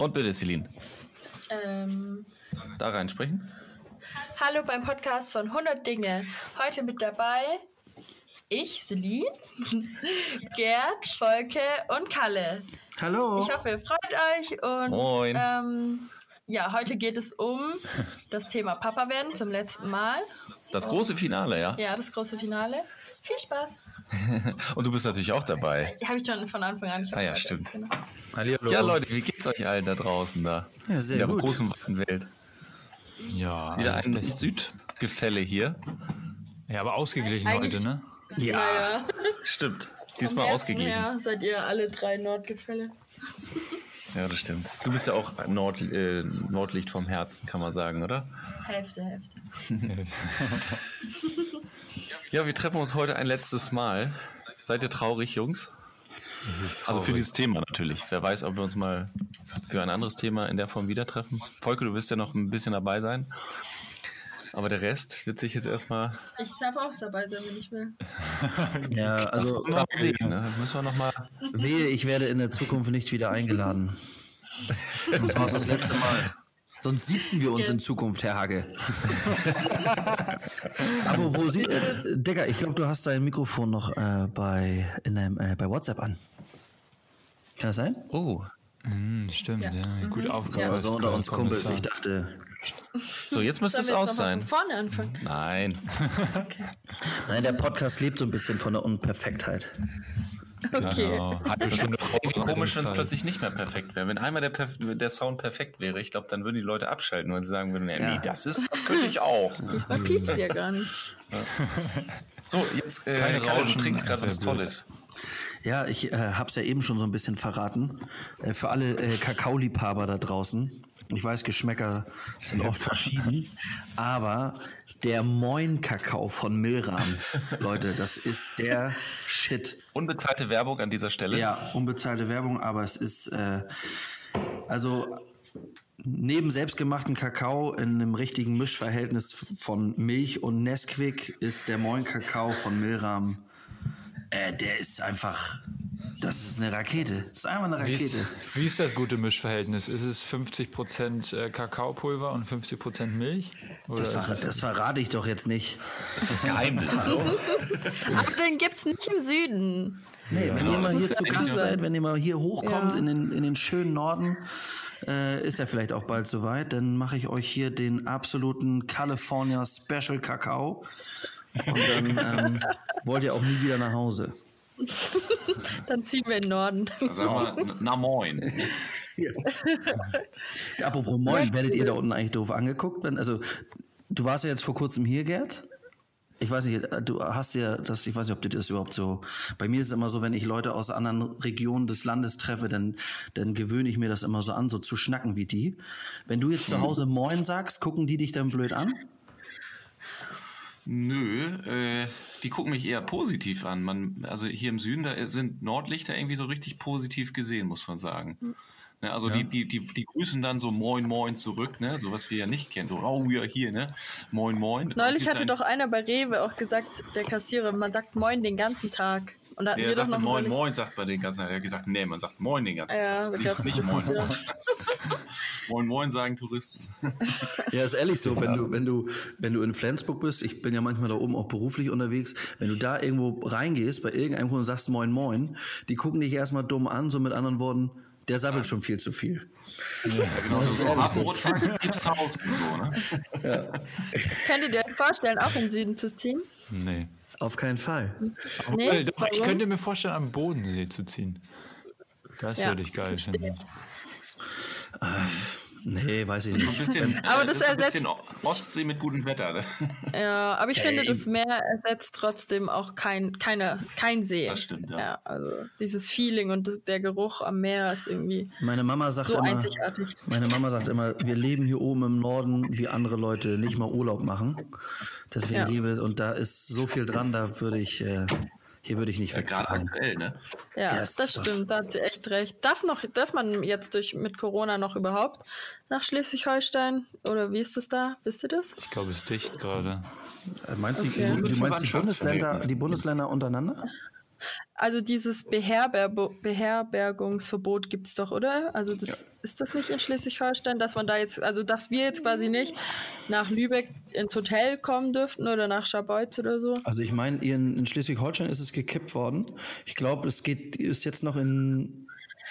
Und bitte, Celine. Ähm, Da reinsprechen. hallo beim Podcast von 100 Dinge. Heute mit dabei ich, Celine, Gerd, Volke und Kalle. Hallo. Ich hoffe, ihr freut euch und Moin. Ähm, ja, heute geht es um das Thema Papa werden zum letzten Mal. Das große Finale, ja? Ja, das große Finale. Viel Spaß. Und du bist natürlich auch dabei. Die habe ich schon von Anfang an. Ich Ah ja, stimmt. Genau. Ja, Leute, wie geht's euch allen da draußen da? Ja, sehr In der gut. großen weiten Welt. Ja, Wieder ein. Südgefälle hier. Ja, aber ausgeglichen Eigentlich- heute, ne? Ja. Naja, Stimmt. Diesmal ausgeglichen. her seid ihr alle drei Nordgefälle. Ja, das stimmt. Du bist ja auch Nord, äh, Nordlicht vom Herzen, kann man sagen, oder? Hälfte, Hälfte. Ja, wir treffen uns heute ein letztes Mal. Seid ihr traurig, Jungs? Also für dieses Thema natürlich. Wer weiß, ob wir uns mal für ein anderes Thema in der Form wieder treffen. Volke, du wirst ja noch ein bisschen dabei sein. Aber der Rest wird sich jetzt erstmal. Ich darf auch dabei sein, wenn ich will. Ja, Also, mal sehen. Ne? Müssen wir noch mal. wehe, ich werde in der Zukunft nicht wieder eingeladen. Das war das letzte Mal. Sonst sitzen wir uns in Zukunft, Herr Hagge. Aber wo sie, äh, Digga, ich glaube, du hast dein Mikrofon noch äh, bei, in deinem, äh, bei WhatsApp an. Kann das sein? Oh, Hm, stimmt, Ja. ja. Gut Mhm. aufgepasst. Ja. Also unter uns Kumpels. Ich dachte, so, jetzt müsste es aus sein. von vorne anfangen? Nein. nein, der Podcast lebt so ein bisschen von der Unperfektheit. Okay. Genau. Stunde Irgendwie komisch, wenn es plötzlich nicht mehr perfekt wäre. Wenn einmal der, Perf- der Sound perfekt wäre, ich glaube, dann würden die Leute abschalten, weil sie sagen würden, ja, Ja. nee, das ist, das könnte ich auch. Diesmal piepst ihr gar nicht. So, jetzt, äh, Keine Kalle, du Rauschen, trinkst gerade was. Tolles. Ja, ich äh, hab's ja eben schon so ein bisschen verraten. Äh, für alle äh, Kakaoliebhaber da draußen. Ich weiß, Geschmäcker sind oft verschieden, aber der Moin-Kakao von Milram, Leute, das ist der Shit. Unbezahlte Werbung an dieser Stelle. Ja, unbezahlte Werbung, aber es ist äh, also neben selbstgemachten Kakao in einem richtigen Mischverhältnis von Milch und Nesquik ist der Moin Kakao von Milram. Äh, der ist einfach, das ist eine Rakete. Das ist einfach eine Wie ist, Rakete. wie ist das gute Mischverhältnis? Ist es 50% äh, Kakaopulver und 50% Milch? Oder Das, ist es- das verrate ich doch jetzt nicht. Das Geheimnis. Aber den gibt's nicht im Süden. Nee, wenn ihr mal hier ist zu ja Gast seid, wenn ihr mal hier hochkommt Ja. in, den, in den schönen Norden, äh, ist ja vielleicht auch bald soweit, dann mache ich euch hier den absoluten California Special Kakao. Und dann ähm, wollt ihr auch nie wieder nach Hause. Dann ziehen wir in den Norden. Sag mal, na moin. Apropos Moin, werdet ihr da unten eigentlich doof angeguckt? Wenn, also, du warst ja jetzt vor kurzem hier, Gerd. Ich weiß nicht, du hast ja das, ich weiß nicht, ob dir das überhaupt so. Bei mir ist es immer so, wenn ich Leute aus anderen Regionen des Landes treffe, dann, dann gewöhne ich mir das immer so an, so zu schnacken wie die. Wenn du jetzt zu Hause Moin sagst, gucken die dich dann blöd an? Nö, äh, die gucken mich eher positiv an. Man, also hier im Süden, da sind Nordlichter irgendwie so richtig positiv gesehen, muss man sagen. Ne, also die, die, die, die grüßen dann so Moin Moin zurück, ne? So was wir ja nicht kennen. So, oh ja, hier, ne? Moin Moin. Neulich hatte doch einer bei Rewe auch gesagt, der Kassierer, man sagt Moin den ganzen Tag. Und da hatten Der sagte Moin überlegt- Moin, sagt man den ganzen Tag. Er hat gesagt, nee, man sagt Moin den ganzen Ja, Tag. gab's nicht, Moin. Moin. Moin Moin sagen Touristen. Ja, ist ehrlich so, wenn du, wenn du, wenn du in Flensburg bist, ich bin ja manchmal da oben auch beruflich unterwegs, wenn du da irgendwo reingehst, bei irgendeinem Kunden und sagst Moin Moin, die gucken dich erstmal dumm an, so mit anderen Worten, der sabbelt schon viel zu viel. Genau, Das so, ist so gibt's raus und so, ne? Könntet ihr euch vorstellen, auch in den Süden zu ziehen? Nee. Auf keinen Fall. Nee, Obwohl, doch, ich könnte mir vorstellen, am Bodensee zu ziehen. Das Ja, würde ich geil finden. Nee, weiß ich nicht. bisschen, Aber äh, das ist ein bisschen ersetzt- Ostsee mit gutem Wetter. Ne? Ja, aber ich finde, Ey. das Meer ersetzt trotzdem auch kein, keine, kein See. Das stimmt, ja. ja. Also dieses Feeling und das, der Geruch am Meer ist irgendwie Meine Mama sagt so immer, einzigartig. meine Mama sagt immer, wir leben hier oben im Norden, wie andere Leute nicht mal Urlaub machen. Deswegen Ja. liebe, und da ist so viel dran, da würde ich, äh, hier würde ich nicht Ja, Gerade aktuell, ne? Ja, ist das doch- stimmt, da hat sie echt recht. Darf noch, darf man jetzt durch mit Corona noch überhaupt nach Schleswig-Holstein? Oder wie ist das da? Wisst ihr das? Ich glaube, es ist dicht gerade. Äh, Meinst du, Okay. du, du meinst die Bundesländer, die Bundesländer untereinander? Also dieses Beherber Beherbergungsverbot gibt es doch, oder? Also das, ja. ist das nicht in Schleswig-Holstein, dass man da jetzt, also dass wir jetzt quasi nicht nach Lübeck ins Hotel kommen dürften oder nach Scharbeutz oder so? Also ich meine, in, in Schleswig-Holstein ist es gekippt worden. Ich glaube, es geht ist jetzt noch in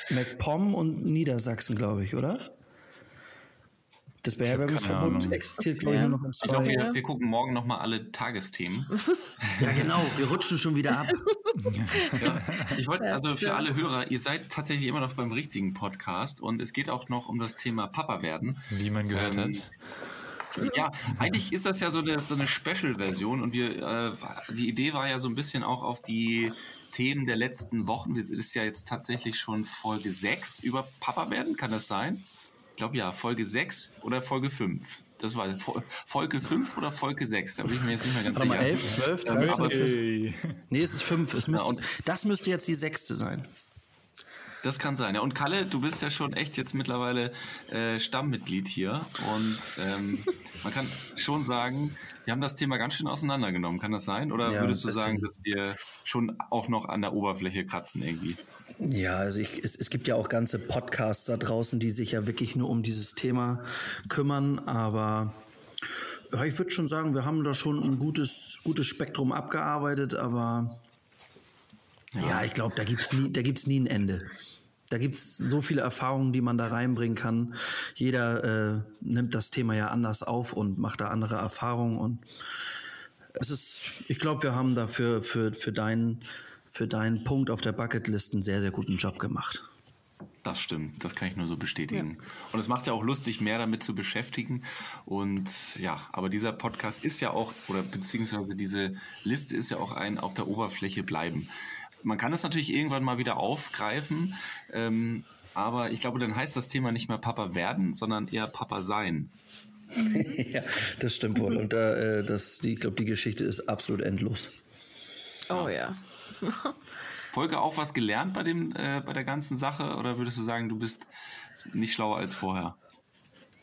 MacPom und Niedersachsen, glaube ich, oder? Das Beherbergungsverbot existiert, glaube ich, nur noch in zwei. Ich glaube, wir, wir, gucken morgen nochmal alle Tagesthemen. ja, genau. Wir rutschen schon wieder ab. ja, ich wollte, also für alle Hörer, ihr seid tatsächlich immer noch beim richtigen Podcast und es geht auch noch um das Thema Papa werden. Wie man gehört ähm, hat. Ja, eigentlich ist das ja so eine, so eine Special-Version und wir, äh, die Idee war ja so ein bisschen auch auf die Themen der letzten Wochen. Es ist ja jetzt tatsächlich schon Folge 6 über Papa werden, kann das sein? Glaube ja, Folge 6 oder Folge 5. Das war Folge 5 oder Folge 6, da bin ich mir jetzt nicht mehr ganz Warte sicher. Mal 11, 12, 13. Nee, es ist 5. Es müsste, ja, und das müsste jetzt die sechste sein. Das kann sein. Ja, und Kalle, du bist ja schon echt jetzt mittlerweile äh, Stammmitglied hier. Und ähm, man kann schon sagen, wir haben das Thema ganz schön auseinandergenommen. Kann das sein? Oder ja, würdest du sagen, dass wir schon auch noch an der Oberfläche kratzen irgendwie? Ja, also ich, es, es gibt ja auch ganze Podcasts da draußen, die sich ja wirklich nur um dieses Thema kümmern. Aber ja, ich würde schon sagen, wir haben da schon ein gutes, gutes Spektrum abgearbeitet. Aber ja, ja ich glaube, da gibt es nie, nie ein Ende. Da gibt es so viele Erfahrungen, die man da reinbringen kann. Jeder äh, nimmt das Thema ja anders auf und macht da andere Erfahrungen. Und es ist, ich glaube, wir haben da für, für, für, deinen, für deinen Punkt auf der Bucketlist einen sehr, sehr guten Job gemacht. Das stimmt, das kann ich nur so bestätigen. Ja. Und es macht ja auch lustig, mehr damit zu beschäftigen. Und ja, aber dieser Podcast ist ja auch, oder beziehungsweise diese Liste ist ja auch ein auf der Oberfläche bleiben. Man kann das natürlich irgendwann mal wieder aufgreifen, ähm, aber ich glaube, dann heißt das Thema nicht mehr Papa werden, sondern eher Papa sein. ja, das stimmt wohl. Und äh, das, die, ich glaube, die Geschichte ist absolut endlos. Oh ja. Folge auch was gelernt bei dem, äh, bei der ganzen Sache, oder würdest du sagen, du bist nicht schlauer als vorher?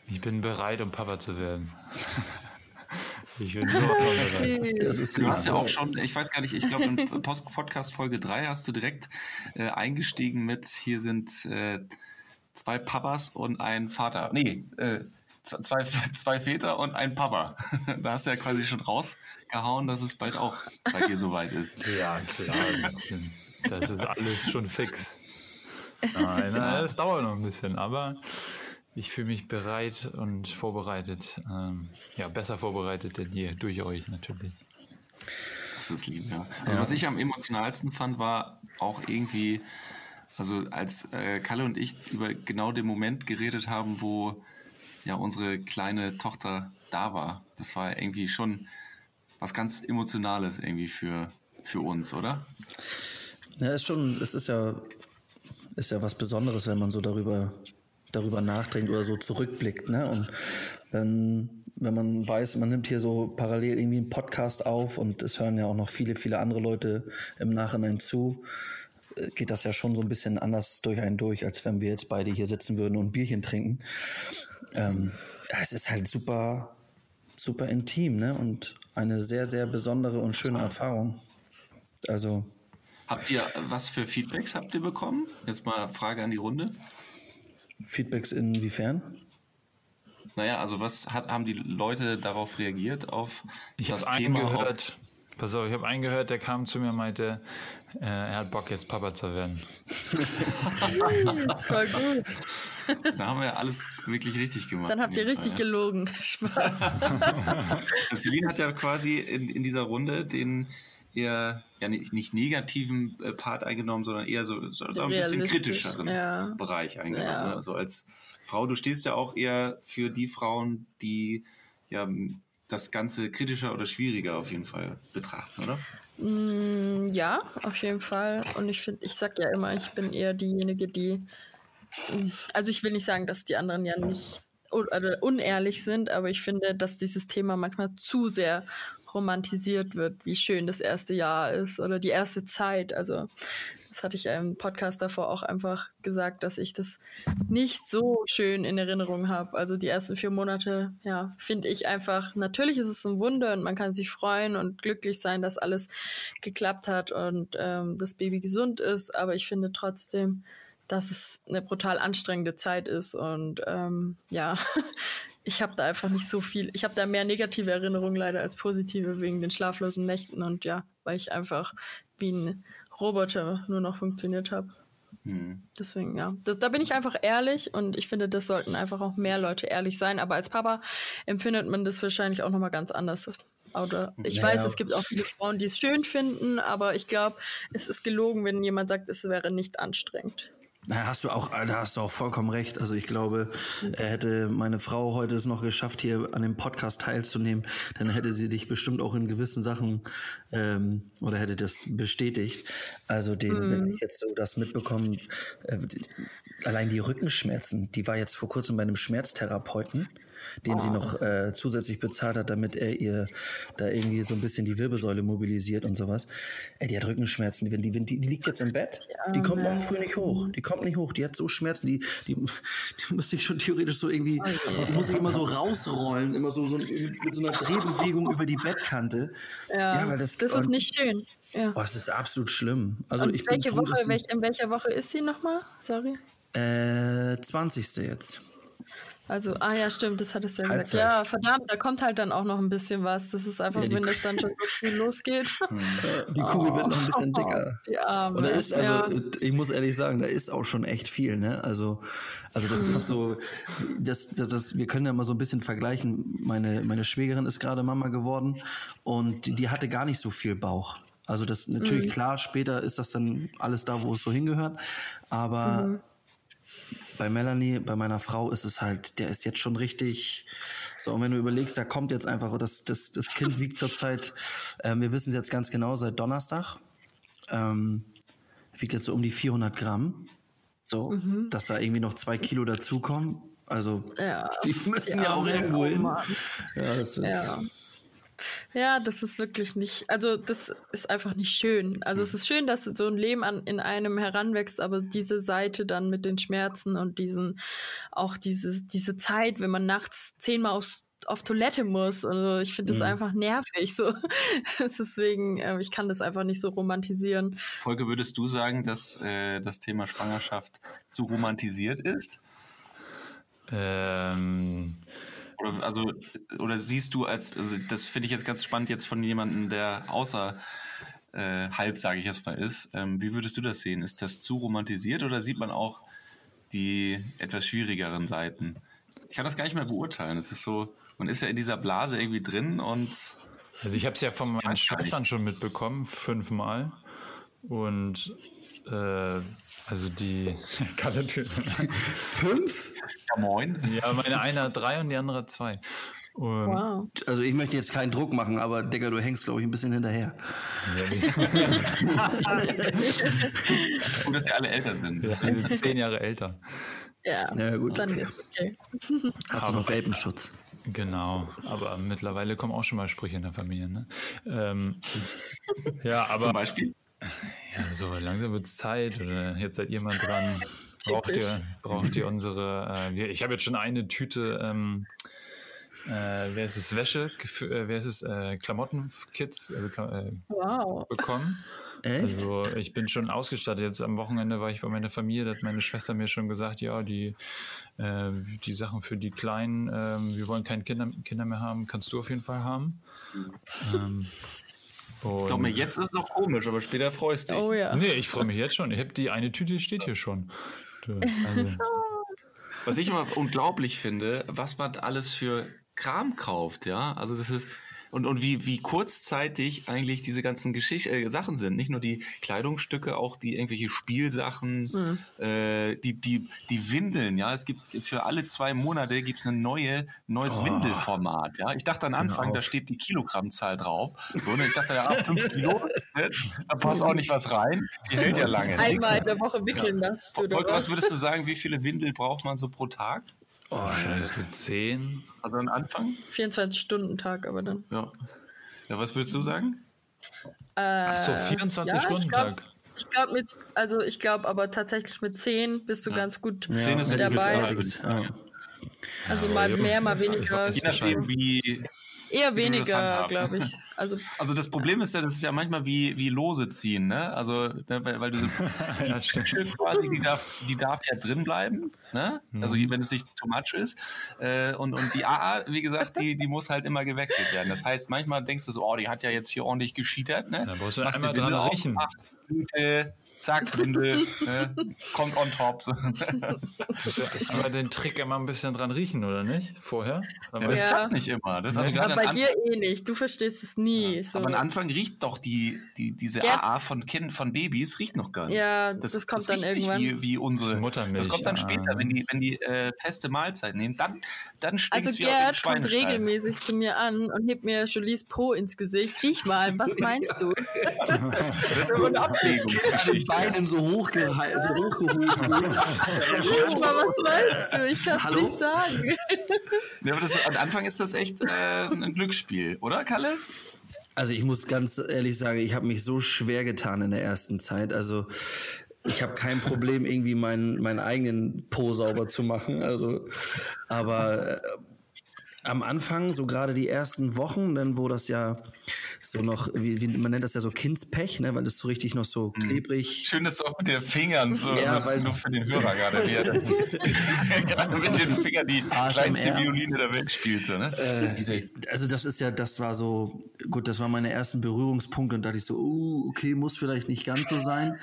Ich bin bereit, um Papa zu werden. Ich bin so das ist Du hast ja auch schon, ich weiß gar nicht, ich glaube in Podcast Folge 3 hast du direkt äh, eingestiegen mit, hier sind äh, zwei Papas und ein Vater. Nee, äh, zwei, zwei Väter und ein Papa. da hast du ja quasi schon rausgehauen, dass es bald auch bei dir soweit ist. Ja, klar. Das ist alles schon fix. Nein, nein, das dauert noch ein bisschen, aber ich fühle mich bereit und vorbereitet. Ähm, ja, besser vorbereitet denn je, durch euch natürlich. Das ist lieb, ja. Also ja. was ich am emotionalsten fand, war auch irgendwie, also als äh, Kalle und ich über genau den Moment geredet haben, wo ja unsere kleine Tochter da war. Das war irgendwie schon was ganz Emotionales irgendwie für, für uns, oder? Ja, ist schon, es ist ja, ist ja was Besonderes, wenn man so darüber darüber nachdenkt oder so zurückblickt. Ne? Und wenn, wenn man weiß, man nimmt hier so parallel irgendwie einen Podcast auf und es hören ja auch noch viele, viele andere Leute im Nachhinein zu, äh, geht das ja schon so ein bisschen anders durch einen durch, als wenn wir jetzt beide hier sitzen würden und Bierchen trinken. Ähm, es ist halt super, super intim, ne? Und eine sehr, sehr besondere und schöne Erfahrung. Also. Habt ihr, was für Feedbacks habt ihr bekommen? Jetzt mal Frage an die Runde. Feedbacks inwiefern? Naja, also was hat, haben die Leute darauf reagiert, auf ich das Thema? Gehört, pass auf, ich habe einen gehört, der kam zu mir und meinte, äh, er hat Bock, jetzt Papa zu werden. das voll gut. Da haben wir alles wirklich richtig gemacht. Dann habt ihr richtig Fall, gelogen. Spaß. Celine hat ja quasi in, in dieser Runde den eher ja nicht, nicht negativen äh, Part eingenommen, sondern eher so, so ein bisschen kritischeren ja. Bereich eingenommen. Ja. Ne? Also als Frau, du stehst ja auch eher für die Frauen, die ja das Ganze kritischer oder schwieriger auf jeden Fall betrachten, oder? Mm, ja, auf jeden Fall. Und ich finde, ich sag ja immer, ich bin eher diejenige, die, also ich will nicht sagen, dass die anderen ja nicht oder unehrlich sind, aber ich finde, dass dieses Thema manchmal zu sehr romantisiert wird, wie schön das erste Jahr ist oder die erste Zeit. Also das hatte ich im Podcast davor auch einfach gesagt, dass ich das nicht so schön in Erinnerung habe. Also die ersten vier Monate, ja, finde ich einfach, natürlich ist es ein Wunder und man kann sich freuen und glücklich sein, dass alles geklappt hat und ähm, das Baby gesund ist. Aber ich finde trotzdem, dass es eine brutal anstrengende Zeit ist und ähm, ja, ich habe da einfach nicht so viel. Ich habe da mehr negative Erinnerungen leider als positive wegen den schlaflosen Nächten und ja, weil ich einfach wie ein Roboter nur noch funktioniert habe. Hm. Deswegen, ja. Das, da bin ich einfach ehrlich und ich finde, das sollten einfach auch mehr Leute ehrlich sein. Aber als Papa empfindet man das wahrscheinlich auch nochmal ganz anders. Oder ich naja. weiß, es gibt auch viele Frauen, die es schön finden, aber ich glaube, es ist gelogen, wenn jemand sagt, es wäre nicht anstrengend. Da hast du auch, da hast du auch vollkommen recht. Also ich glaube, er hätte meine Frau heute es noch geschafft, hier an dem Podcast teilzunehmen, dann hätte sie dich bestimmt auch in gewissen Sachen ähm, oder hätte das bestätigt. Also den, mm. wenn ich jetzt so das mitbekomme, äh, allein die Rückenschmerzen, die war jetzt vor kurzem bei einem Schmerztherapeuten den oh. sie noch äh, zusätzlich bezahlt hat, damit er ihr da irgendwie so ein bisschen die Wirbelsäule mobilisiert und sowas. Ey, die hat Rückenschmerzen. Die, die, die, liegt jetzt im Bett. Die kommt morgen früh nicht hoch. Die kommt nicht hoch. Die hat so Schmerzen. Die, die, die muss sich schon theoretisch so irgendwie, die muss sich immer so rausrollen, immer so, so mit so einer Drehbewegung über die Bettkante. Ja, ja weil das, das ist nicht schön. Ja. Boah, es ist absolut schlimm. Also und ich welche bin froh, Woche, welch, in welcher Woche ist sie nochmal? Sorry. Äh, 20. jetzt. Also, ah ja, stimmt, das hattest du ja gesagt. Ja, verdammt, da kommt halt dann auch noch ein bisschen was. Das ist einfach, ja, wenn das dann schon so früh losgeht. Die Kugel oh. wird noch ein bisschen dicker. Die Arme. Und da ist, also, ja. ich muss ehrlich sagen, da ist auch schon echt viel, ne? Also, also das ist so, das, das, das, wir können ja mal so ein bisschen vergleichen. Meine, meine Schwägerin ist gerade Mama geworden und die, die hatte gar nicht so viel Bauch. Also das natürlich mhm. klar, später ist das dann alles da, wo es so hingehört. Aber mhm bei Melanie, bei meiner Frau ist es halt, der ist jetzt schon richtig. So, und wenn du überlegst, da kommt jetzt einfach, das, das, das Kind wiegt zurzeit, äh, wir wissen es jetzt ganz genau, seit Donnerstag, ähm, wiegt jetzt so um die 400 Gramm. So, mhm. dass da irgendwie noch zwei Kilo dazukommen. Also, ja, die müssen ja auch irgendwo hin. Ja, das ist, ja. Ja, das ist wirklich nicht, also das ist einfach nicht schön. Also es hm. ist schön, dass so ein Leben an, in einem heranwächst, aber diese Seite dann mit den Schmerzen und diesen, auch diese, diese Zeit, wenn man nachts zehnmal aufs auf Toilette muss. Also ich finde das mhm. einfach nervig. So. Deswegen, äh, ich kann das einfach nicht so romantisieren. Folge, würdest du sagen, dass äh, das Thema Schwangerschaft zu romantisiert ist? Ähm, oder, also, oder siehst du als, also das finde ich jetzt ganz spannend jetzt von jemandem, der außer äh, halb, sage ich jetzt mal, ist. Ähm, wie würdest du das sehen? Ist das zu romantisiert oder sieht man auch die etwas schwierigeren Seiten? Ich kann das gar nicht mehr beurteilen. Es ist so, man ist ja in dieser Blase irgendwie drin und. Also ich habe es ja von meinen Schwestern schon mitbekommen, fünfmal. Und äh, also die. Fünf? Ja, moin. Ja, meine eine hat drei und die andere hat zwei. Und wow. Also ich möchte jetzt keinen Druck machen, aber Digga, du hängst, glaube ich, ein bisschen hinterher. Gut, dass die alle älter sind. Ja, sind zehn Jahre älter. Ja, ja gut. Dann okay. ist okay. Hast du noch Welpenschutz? Genau, aber mittlerweile kommen auch schon mal Sprüche in der Familie. Ne? Ähm, ja, aber. Zum Beispiel? Ja, so langsam wird es Zeit oder jetzt seid ihr mal dran. Braucht ihr, braucht ihr unsere, äh, ich habe jetzt schon eine Tüte, ähm, äh, wer ist es, Wäsche, äh, wer ist es, äh, Klamottenkits also, äh, wow. bekommen. Echt? Also ich bin schon ausgestattet. Jetzt am Wochenende war ich bei meiner Familie, da hat meine Schwester mir schon gesagt, ja, die, äh, die Sachen für die Kleinen, äh, wir wollen keine Kinder, Kinder mehr haben, kannst du auf jeden Fall haben. Ähm, und ich glaube mir, jetzt ist es noch komisch, aber später freust du dich. Oh ja. Nee, ich freue mich jetzt schon. Ich habe die eine Tüte steht hier schon. Also. Was ich immer unglaublich finde, was man alles für Kram kauft, ja. Also das ist, und, und wie, wie kurzzeitig eigentlich diese ganzen Geschicht äh, Sachen sind. Nicht nur die Kleidungsstücke, auch die irgendwelche Spielsachen, mhm. äh, die, die, die Windeln, ja. Es gibt für alle zwei Monate gibt's ein neue, neues oh. Windelformat, ja. Ich dachte am Anfang, genau. da steht die Kilogrammzahl drauf. So, ne? Ich dachte, ja, ab fünf Kilo, ne? da passt auch nicht was rein. Die hält ja lange. Einmal in der Woche wickeln, ja. du. Volker, was würdest du sagen, wie viele Windel braucht man so pro Tag? Oh, scheiße, 10. Also ein Anfang? 24-Stunden-Tag, aber dann. Ja. Ja, was willst du sagen? Äh, Ach so, 24 Stunden Tag. Ich glaube mit, also ich glaube aber tatsächlich mit 10 bist du ja. ganz gut ja, 10 ist dabei. Ja. Also mal mehr, mal weniger. Je nachdem, wie, Eher weniger, glaube ich. Also, also das Problem ist ja, das ist ja manchmal wie, wie Lose ziehen, ne? Also, ne, weil, weil du so, die ja, quasi, die darf, die darf ja drin bleiben, ne? Mhm. Also wenn es nicht too much ist. Äh, und, und die AA, wie gesagt, die, die muss halt immer gewechselt werden. Das heißt, manchmal denkst du so, oh, die hat ja jetzt hier ordentlich geschiedert, ne? Da musst du Machst einmal dran riechen. Minute, zack, Windel, ne, kommt on top. Aber den Trick immer ein bisschen dran riechen, oder nicht? Vorher? Ja, das ja. klappt nicht immer. Das also aber bei dir eh nicht. Du verstehst es nie. Ja. So. Aber am Anfang riecht doch die, die, diese Gerd. AA von Kind, von Babys, riecht noch gar nicht. Ja, das, das kommt das dann irgendwann. Wie, wie unsere das Muttermilch. Das kommt dann später, wenn die, wenn die äh, feste Mahlzeit nehmen. Dann, dann Also Gerd kommt regelmäßig zu mir an und hebt mir Jolies Po ins Gesicht. Riech mal, was meinst du? das ist so eine Ablegung. Beinen so, hochge so hochgehoben. was meinst du? Ich kann es nicht sagen. Ja, aber das, am Anfang ist das echt äh, ein Glücksspiel, oder, Kalle? Also ich muss ganz ehrlich sagen, ich habe mich so schwer getan in der ersten Zeit. Also ich habe kein Problem, irgendwie meinen, meinen eigenen Po sauber zu machen. Also, aber äh, am Anfang, so gerade die ersten Wochen, dann wo das ja so noch, wie, wie man nennt das ja so Kindspech, ne, weil das so richtig noch so mhm. klebrig. Schön, dass du auch mit den Fingern so ja, nur, nur für den Hörer gerade gerade mit den Fingern die ASMR. kleinste Violine der Welt spielt. So, ne? Äh, also das ist ja, das war so, gut, das war meine ersten Berührungspunkte und da dachte ich so, uh, okay, muss vielleicht nicht ganz so sein.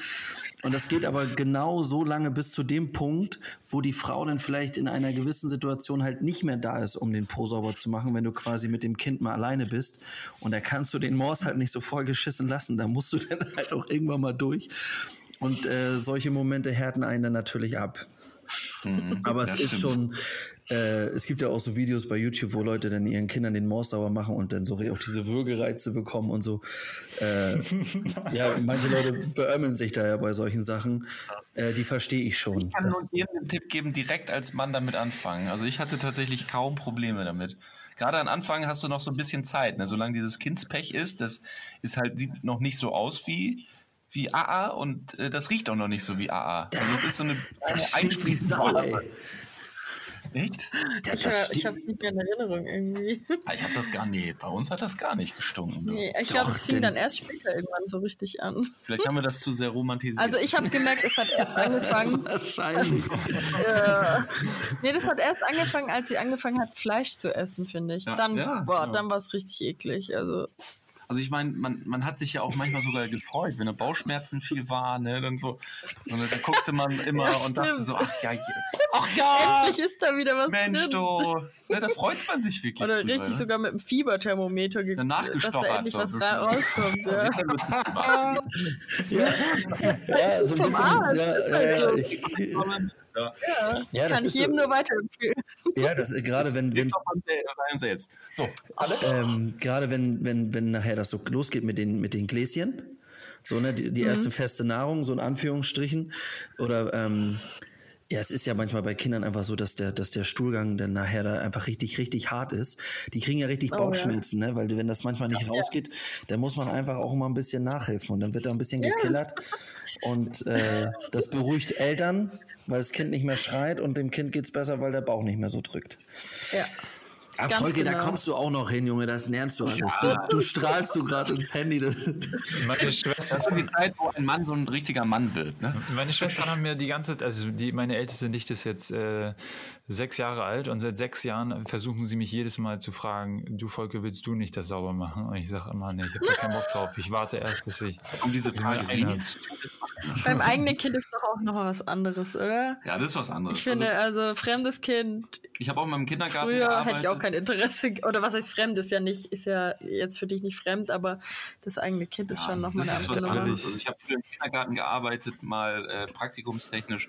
Und das geht aber genau so lange bis zu dem Punkt, wo die Frau dann vielleicht in einer gewissen Situation halt nicht mehr da ist, um den Po sauber zu machen, wenn du quasi mit dem Kind mal alleine bist. Und da kannst du den Morse halt nicht so vollgeschissen lassen. Da musst du dann halt auch irgendwann mal durch. Und äh, solche Momente härten einen dann natürlich ab. Mhm, Aber es ist schon, äh, es gibt ja auch so Videos bei YouTube, wo Leute dann ihren Kindern den Morse sauber machen und dann so auch diese Würgereize bekommen und so. Äh, ja, manche Leute beömmeln sich da ja bei solchen Sachen. Äh, die verstehe ich schon. Ich kann nur jedem den Tipp geben, direkt als Mann damit anfangen. Also ich hatte tatsächlich kaum Probleme damit. Gerade am Anfang hast du noch so ein bisschen Zeit, ne? solange dieses Kindspech ist, das ist halt, sieht noch nicht so aus wie wie AA und äh, das riecht auch noch nicht so wie AA. Also es ist so eine Einspritzung. Echt? ich, ich habe nicht mehr in Erinnerung irgendwie. Ah, ich habe das gar nicht. Bei uns hat das gar nicht gestunken. Nee, ich glaube, es fing dann erst später irgendwann so richtig an. Vielleicht haben wir das zu sehr romantisiert. Also ich habe gemerkt, es hat erst angefangen. Wahrscheinlich. ja. Nee, das hat erst angefangen, als sie angefangen hat, Fleisch zu essen, finde ich. Ja, dann, ja, boah, ja. dann war es richtig eklig. Also also ich meine, man, man hat sich ja auch manchmal sogar gefreut, wenn da Bauchschmerzen viel waren, ne, dann so, und dann guckte man immer ja, und dachte so, ach ja, ach ja, endlich ist da wieder was Mensch, drin. du, ne, da freut man sich wirklich. Oder drüber, richtig ne? sogar mit dem Fieberthermometer, dass da endlich was ra rauskommt. Ja. ja. ja, so ein bisschen. Arzt. Ja, ja, ja, ich, ja, ja kann ich jedem so, nur weiterempfehlen. Ja, das gerade wenn wenn selbst. So, alle. Ähm, gerade wenn wenn wenn nachher das so losgeht mit den mit den Gläschen, so ne die, die mhm. erste feste Nahrung, so in Anführungsstrichen oder ähm, ja, es ist ja manchmal bei Kindern einfach so, dass der, dass der Stuhlgang dann nachher da einfach richtig, richtig hart ist. Die kriegen ja richtig oh, Bauchschmerzen, ja. ne? Weil wenn das manchmal nicht ja, rausgeht, ja. dann muss man einfach auch mal ein bisschen nachhelfen und dann wird da ein bisschen gekillert. Und äh, das beruhigt Eltern, weil das Kind nicht mehr schreit und dem Kind geht's besser, weil der Bauch nicht mehr so drückt. Ja. Ach, Folge, genau. da kommst du auch noch hin, Junge, das lernst du alles. Ja. Du, du, strahlst du gerade ins Handy. Meine Schwester. Das ist die Zeit, wo ein Mann so ein richtiger Mann wird. Ne? Meine Schwestern haben mir die ganze Zeit, also die, meine älteste Nichte ist jetzt äh, sechs Jahre alt und seit sechs Jahren versuchen sie mich jedes Mal zu fragen, du Volker, willst du nicht das sauber machen? Und ich sage immer, nee, ich habe da keinen Bock drauf. Ich warte erst, bis ich um diese Tage Beim eigenen Kind ist doch auch noch was anderes, oder? Ja, das ist was anderes. Ich finde, also, also fremdes Kind. Ich habe auch mal im Kindergarten Früher gearbeitet. hätte ich auch kein Interesse, oder was heißt fremd, ist ja nicht, ist ja jetzt für dich nicht fremd, aber das eigene Kind ist ja, schon nochmal eine andere Nummer. Also ich habe früher im Kindergarten gearbeitet, mal äh, praktikumstechnisch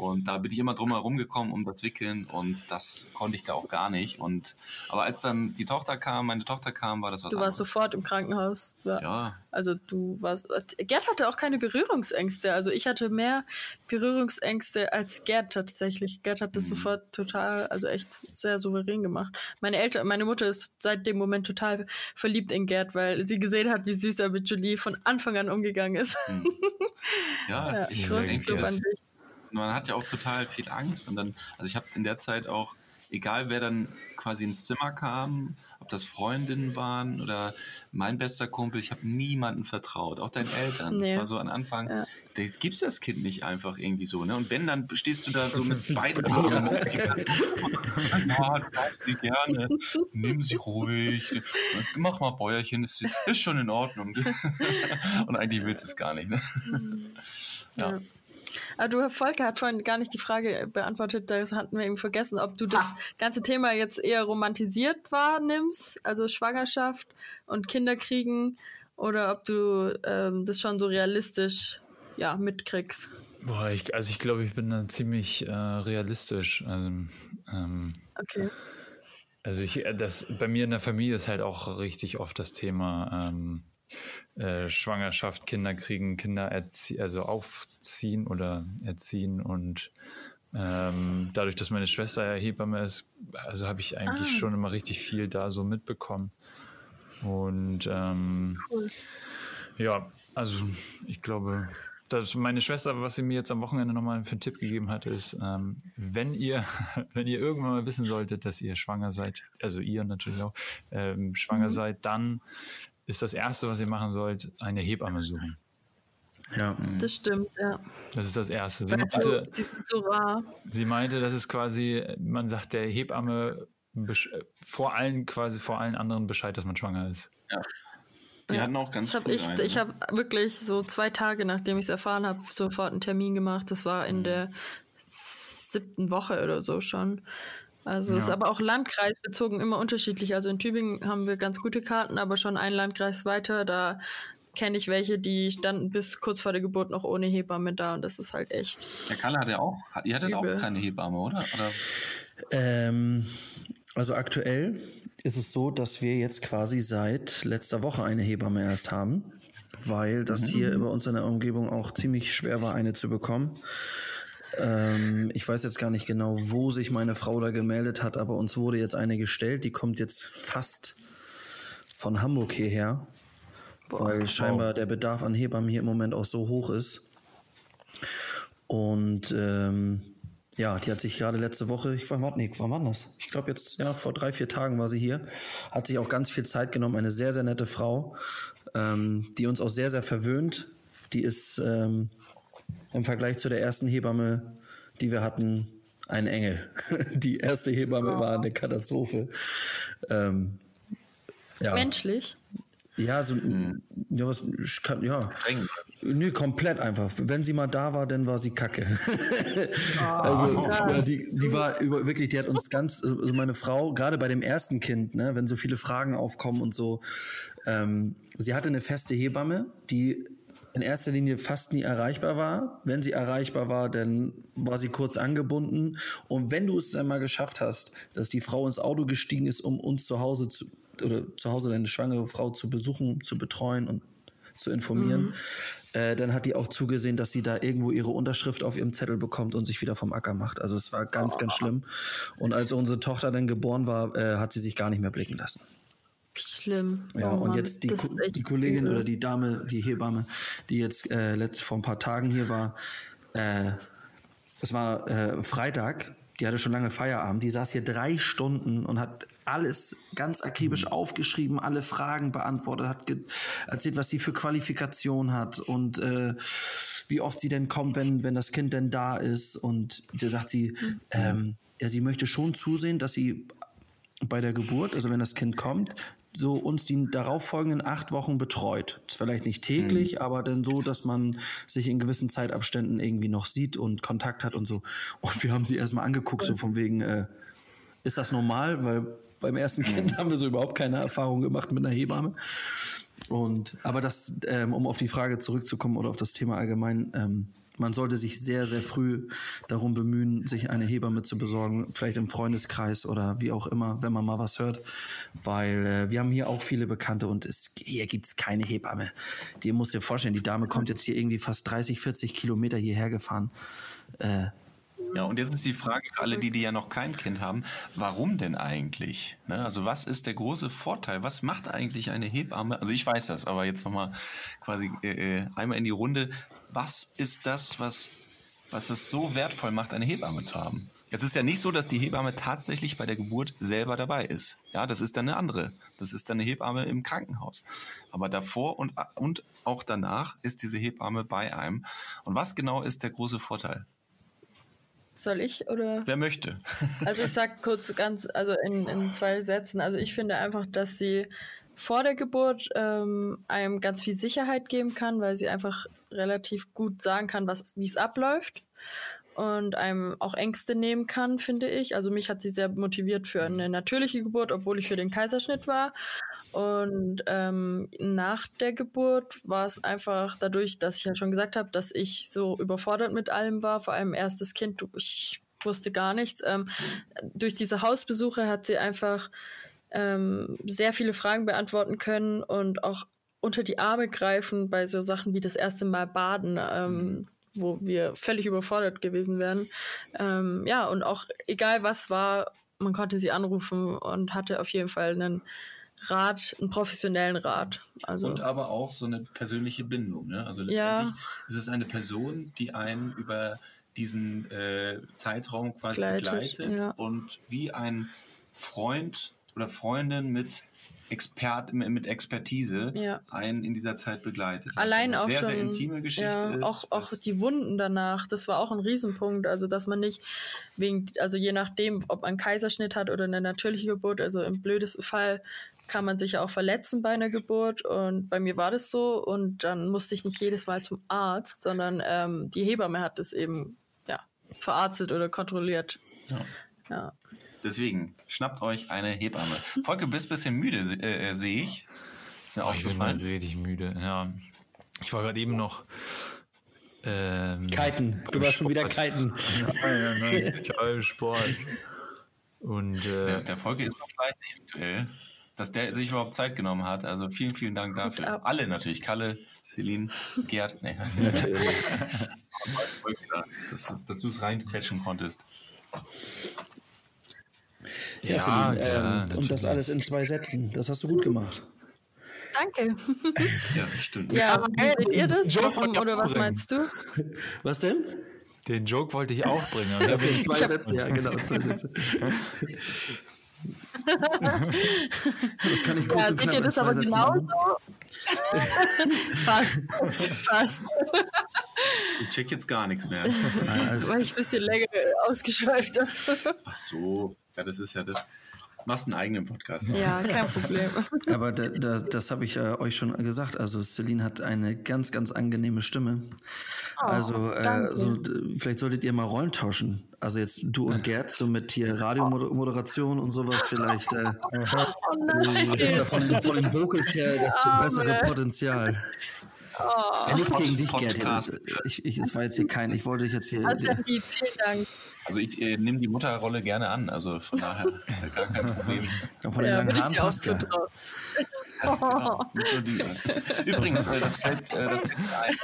und da bin ich immer drum herum gekommen um das Wickeln und das konnte ich da auch gar nicht. Und aber als dann die Tochter kam, meine Tochter kam, war das was Du warst anderes. sofort im Krankenhaus. Ja. ja. Also du warst. Gerd hatte auch keine Berührungsängste. Also ich hatte mehr Berührungsängste als Gerd tatsächlich. Gerd hat das mhm. sofort total. Also echt sehr souverän gemacht. Meine Eltern, meine Mutter ist seit dem Moment total verliebt in Gerd, weil sie gesehen hat, wie süß er mit Julie von Anfang an umgegangen ist. Hm. Ja, ja ich denke, es, man hat ja auch total viel Angst und dann, also ich habe in der Zeit auch, egal wer dann quasi ins Zimmer kam, ob das Freundinnen waren oder mein bester Kumpel, ich habe niemanden vertraut, auch deinen Eltern. Nee. Das war so am Anfang, ja. da gibt's das Kind nicht einfach irgendwie so, ne? Und wenn, dann stehst du da so mit beiden Armen auf die Ja, du darfst sie gerne, nimm sie ruhig, mach mal Bäuerchen, ist, ist schon in Ordnung. Und eigentlich willst du es gar nicht, ne? ja. ja. Aber du, Volker hat vorhin gar nicht die Frage beantwortet, das hatten wir eben vergessen, ob du das ganze Thema jetzt eher romantisiert wahrnimmst, also Schwangerschaft und Kinderkriegen, oder ob du ähm, das schon so realistisch ja, mitkriegst. Boah, ich, also ich glaube, ich bin da ziemlich äh, realistisch. Also, ähm, okay. Also ich, das bei mir in der Familie ist halt auch richtig oft das Thema ähm, äh, Schwangerschaft, Kinder kriegen, Kinder also aufziehen oder erziehen und ähm, dadurch, dass meine Schwester ja Hebamme ist, also habe ich eigentlich ah. schon immer richtig viel da so mitbekommen. Und ähm, cool. ja, also ich glaube, dass meine Schwester, was sie mir jetzt am Wochenende nochmal für einen Tipp gegeben hat, ist, ähm, wenn ihr, wenn ihr irgendwann mal wissen solltet, dass ihr schwanger seid, also ihr natürlich auch, ähm, schwanger mhm. seid, dann ist das Erste, was ihr machen sollt, eine Hebamme suchen. Ja. Das stimmt, ja. Das ist das Erste. Sie meinte, so sie meinte, das ist quasi, man sagt der Hebamme vor allen, quasi vor allen anderen Bescheid, dass man schwanger ist. Ja. Wir ja. hatten auch ganz das hab ich, ich habe wirklich so zwei Tage, nachdem ich es erfahren habe, sofort einen Termin gemacht. Das war in mhm. der siebten Woche oder so schon. Also ja. ist aber auch landkreisbezogen immer unterschiedlich. Also in Tübingen haben wir ganz gute Karten, aber schon ein Landkreis weiter, da kenne ich welche, die standen bis kurz vor der Geburt noch ohne Hebamme da und das ist halt echt. Der Kalle hat ja auch, ihr hattet übel. auch keine Hebamme, oder? oder? Ähm, also aktuell ist es so, dass wir jetzt quasi seit letzter Woche eine Hebamme erst haben, weil das mhm. hier über uns in der Umgebung auch ziemlich schwer war, eine zu bekommen. Ähm, ich weiß jetzt gar nicht genau, wo sich meine Frau da gemeldet hat, aber uns wurde jetzt eine gestellt. Die kommt jetzt fast von Hamburg hierher, Boah, weil scheinbar wow. der Bedarf an Hebammen hier im Moment auch so hoch ist. Und ähm, ja, die hat sich gerade letzte Woche, ich war, nee, wann war das? Ich glaube jetzt, ja, vor drei, vier Tagen war sie hier, hat sich auch ganz viel Zeit genommen, eine sehr, sehr nette Frau, ähm, die uns auch sehr, sehr verwöhnt. Die ist ähm, im Vergleich zu der ersten Hebamme, die wir hatten, ein Engel. Die erste Hebamme war eine Katastrophe. Ähm, ja. Menschlich? Ja, so, hm. ja, was, kann, ja. Nee, komplett einfach. Wenn sie mal da war, dann war sie kacke. Oh, also, ja, die, die war über, wirklich, die hat uns ganz, also meine Frau, gerade bei dem ersten Kind, ne, wenn so viele Fragen aufkommen und so, ähm, sie hatte eine feste Hebamme, die in erster Linie fast nie erreichbar war. Wenn sie erreichbar war, dann war sie kurz angebunden. Und wenn du es dann mal geschafft hast, dass die Frau ins Auto gestiegen ist, um uns zu Hause zu, oder zu Hause deine schwangere Frau zu besuchen, zu betreuen und zu informieren, mhm. äh, dann hat die auch zugesehen, dass sie da irgendwo ihre Unterschrift auf ihrem Zettel bekommt und sich wieder vom Acker macht. Also es war ganz, ganz schlimm. Und als unsere Tochter dann geboren war, äh, hat sie sich gar nicht mehr blicken lassen. Schlimm. Ja, oh und jetzt die, die Kollegin übel. oder die Dame, die Hebamme, die jetzt äh, letzt, vor ein paar Tagen hier war, äh, es war äh, Freitag, die hatte schon lange Feierabend, die saß hier drei Stunden und hat alles ganz akribisch mhm. aufgeschrieben, alle Fragen beantwortet, hat erzählt, was sie für Qualifikation hat und äh, wie oft sie denn kommt, wenn, wenn das Kind denn da ist. Und da sagt sie, mhm. ähm, ja, sie möchte schon zusehen, dass sie bei der Geburt, also wenn das Kind kommt, so uns die darauffolgenden acht Wochen betreut. Vielleicht nicht täglich, mhm. aber dann so, dass man sich in gewissen Zeitabständen irgendwie noch sieht und Kontakt hat und so. Und wir haben sie erstmal angeguckt, so von wegen, äh, ist das normal? Weil beim ersten Kind haben wir so überhaupt keine Erfahrung gemacht mit einer Hebamme. Und aber das, ähm, um auf die Frage zurückzukommen oder auf das Thema allgemein, ähm, man sollte sich sehr, sehr früh darum bemühen, sich eine Hebamme zu besorgen, vielleicht im Freundeskreis oder wie auch immer, wenn man mal was hört. Weil äh, wir haben hier auch viele Bekannte und es, hier gibt's keine Hebamme. Die muss dir vorstellen, die Dame kommt jetzt hier irgendwie fast 30, 40 Kilometer hierher gefahren. Äh, Ja, und jetzt ist die Frage für alle, die, die ja noch kein Kind haben, warum denn eigentlich? Ne? Also was ist der große Vorteil? Was macht eigentlich eine Hebamme? Also ich weiß das, aber jetzt nochmal quasi äh, äh, einmal in die Runde. Was ist das, was, was es so wertvoll macht, eine Hebamme zu haben? Es ist ja nicht so, dass die Hebamme tatsächlich bei der Geburt selber dabei ist. Ja, das ist dann eine andere. Das ist dann eine Hebamme im Krankenhaus. Aber davor und, und auch danach ist diese Hebamme bei einem. Und was genau ist der große Vorteil? Soll ich oder? Wer möchte? Also ich sag kurz ganz, also in, in zwei Sätzen. Also ich finde einfach, dass sie vor der Geburt ähm, einem ganz viel Sicherheit geben kann, weil sie einfach relativ gut sagen kann, was wie es abläuft und einem auch Ängste nehmen kann, finde ich. Also mich hat sie sehr motiviert für eine natürliche Geburt, obwohl ich für den Kaiserschnitt war. Und ähm, nach der Geburt war es einfach dadurch, dass ich ja schon gesagt habe, dass ich so überfordert mit allem war, vor allem erstes Kind, ich wusste gar nichts. Ähm, durch diese Hausbesuche hat sie einfach ähm, sehr viele Fragen beantworten können und auch unter die Arme greifen bei so Sachen wie das erste Mal baden. Ähm, mhm wo wir völlig überfordert gewesen wären. Ähm, ja, und auch egal was war, man konnte sie anrufen und hatte auf jeden Fall einen Rat, einen professionellen Rat. Also, und aber auch so eine persönliche Bindung. Ne? Also letztendlich ja. ist es eine Person, die einen über diesen äh, Zeitraum quasi begleitet, begleitet ja. und wie ein Freund oder Freundin mit Expert, mit Expertise ja. einen in dieser Zeit begleitet. Allein auch sehr, schon, sehr intime Geschichte ja, ist. Auch, auch die Wunden danach, das war auch ein Riesenpunkt. Also, dass man nicht wegen, also je nachdem, ob man Kaiserschnitt hat oder eine natürliche Geburt, also im blödesten Fall kann man sich ja auch verletzen bei einer Geburt und bei mir war das so und dann musste ich nicht jedes Mal zum Arzt, sondern ähm, die Hebamme hat das eben ja, verarztet oder kontrolliert. Ja. ja. Deswegen, schnappt euch eine Hebamme. Volker, bist ein bisschen müde, äh, äh, sehe ich. Ist mir oh, ich bin richtig müde, ja. Ich war gerade eben noch. Ähm, kiten. Du warst schon wieder kiten. nein, nein, ich war im Sport. Und, äh, der, der Volker ist noch fleißig aktuell. Dass der sich überhaupt Zeit genommen hat. Also vielen, vielen Dank dafür. Alle natürlich. Kalle, Celine, Gerd. Nee. dass, dass du es reinquetschen konntest. Ja, ja Celine, ähm, ja, und das alles in zwei Sätzen. Das hast du gut gemacht. Danke. ja, stimmt. Ja, wie seht ihr das? Warum, oder was meinst du? Was denn? Den Joke wollte ich auch bringen. Das sind zwei Sätze, ja, genau, zwei Sätze. das kann ich kurz ja, seht ihr das aber genauso? Fast. Fast. Ich check jetzt gar nichts mehr. Weil ich ein bisschen länger ausgeschweift habe. Ach so. Ja, das ist ja das. Machst einen eigenen Podcast. Ja, kein Problem. Aber da, da, das habe ich äh, euch schon gesagt. Also Celine hat eine ganz, ganz angenehme Stimme. Oh, also äh, so, vielleicht solltet ihr mal Rollen tauschen. Also jetzt du und Gerd, so mit hier Radiomoderation und sowas vielleicht. Äh, oh ist da von, von den Vocals her das oh, bessere man. Potenzial. Oh. Ja, nichts gegen dich, Gerd. Ich, ich, es war jetzt hier kein, ich wollte dich jetzt hier. Also, vielen Dank. Also ich äh, nehme die Mutterrolle gerne an, also von daher gar kein Problem. Von den ja, langen Haaren ja. ja genau, Übrigens, äh, das fällt, äh, das fällt ein.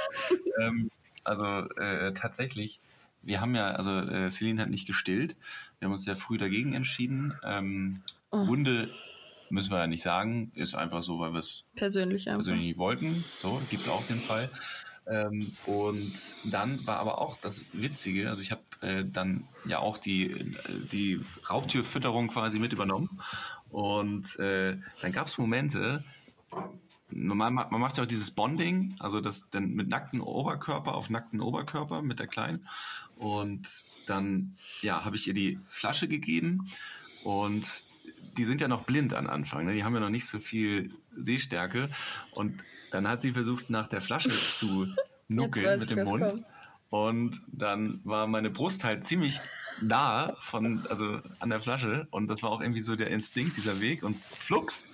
Ähm, also äh, tatsächlich, wir haben ja, also äh, Celine hat nicht gestillt. Wir haben uns sehr früh dagegen entschieden. Ähm, oh. Hunde müssen wir ja nicht sagen, ist einfach so, weil wir es persönlich, persönlich nicht wollten. So, gibt es auch den Fall. Ähm, und dann war aber auch das Witzige, also ich habe äh, dann ja auch die, die Raubtierfütterung quasi mit übernommen. Und äh, dann gab es Momente, normal, man macht ja auch dieses Bonding, also das dann mit nackten Oberkörper auf nackten Oberkörper mit der Kleinen. Und dann, ja, habe ich ihr die Flasche gegeben und die sind ja noch blind am Anfang, ne? die haben ja noch nicht so viel Sehstärke. Und dann hat sie versucht, nach der Flasche zu nuckeln mit dem Mund. Kommt. Und dann war meine Brust halt ziemlich nah von, also an der Flasche. Und das war auch irgendwie so der Instinkt, dieser Weg. Und flugs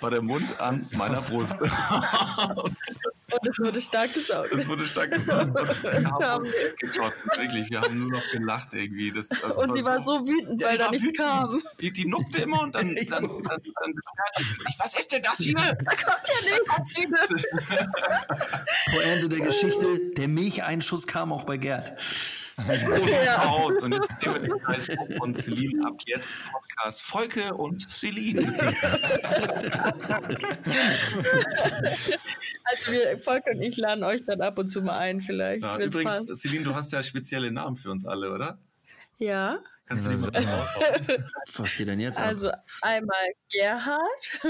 war der Mund an meiner Brust. Und es wurde stark gesaugt. Es wurde stark gesaugt. Wir haben geschossen, wirklich. Wir haben nur noch gelacht irgendwie. Das, das und war die so, war so wütend, weil da nichts kam. Die, die nuckte immer und dann, dann, dann, dann, dann was ist denn das hier? Da kommt ja nichts. Vor Ende der Geschichte, der Milcheinschuss kam auch bei Gerd. ja. Und jetzt nehmen wir den Preis von Celine ab jetzt Podcast Volke und Celine. also wir, Volke und ich laden euch dann ab und zu mal ein vielleicht. Ja, übrigens, passt. Celine, du hast ja spezielle Namen für uns alle, oder? Ja. Kannst du die mal raushauen? Was geht denn jetzt Also ab? einmal Gerhard,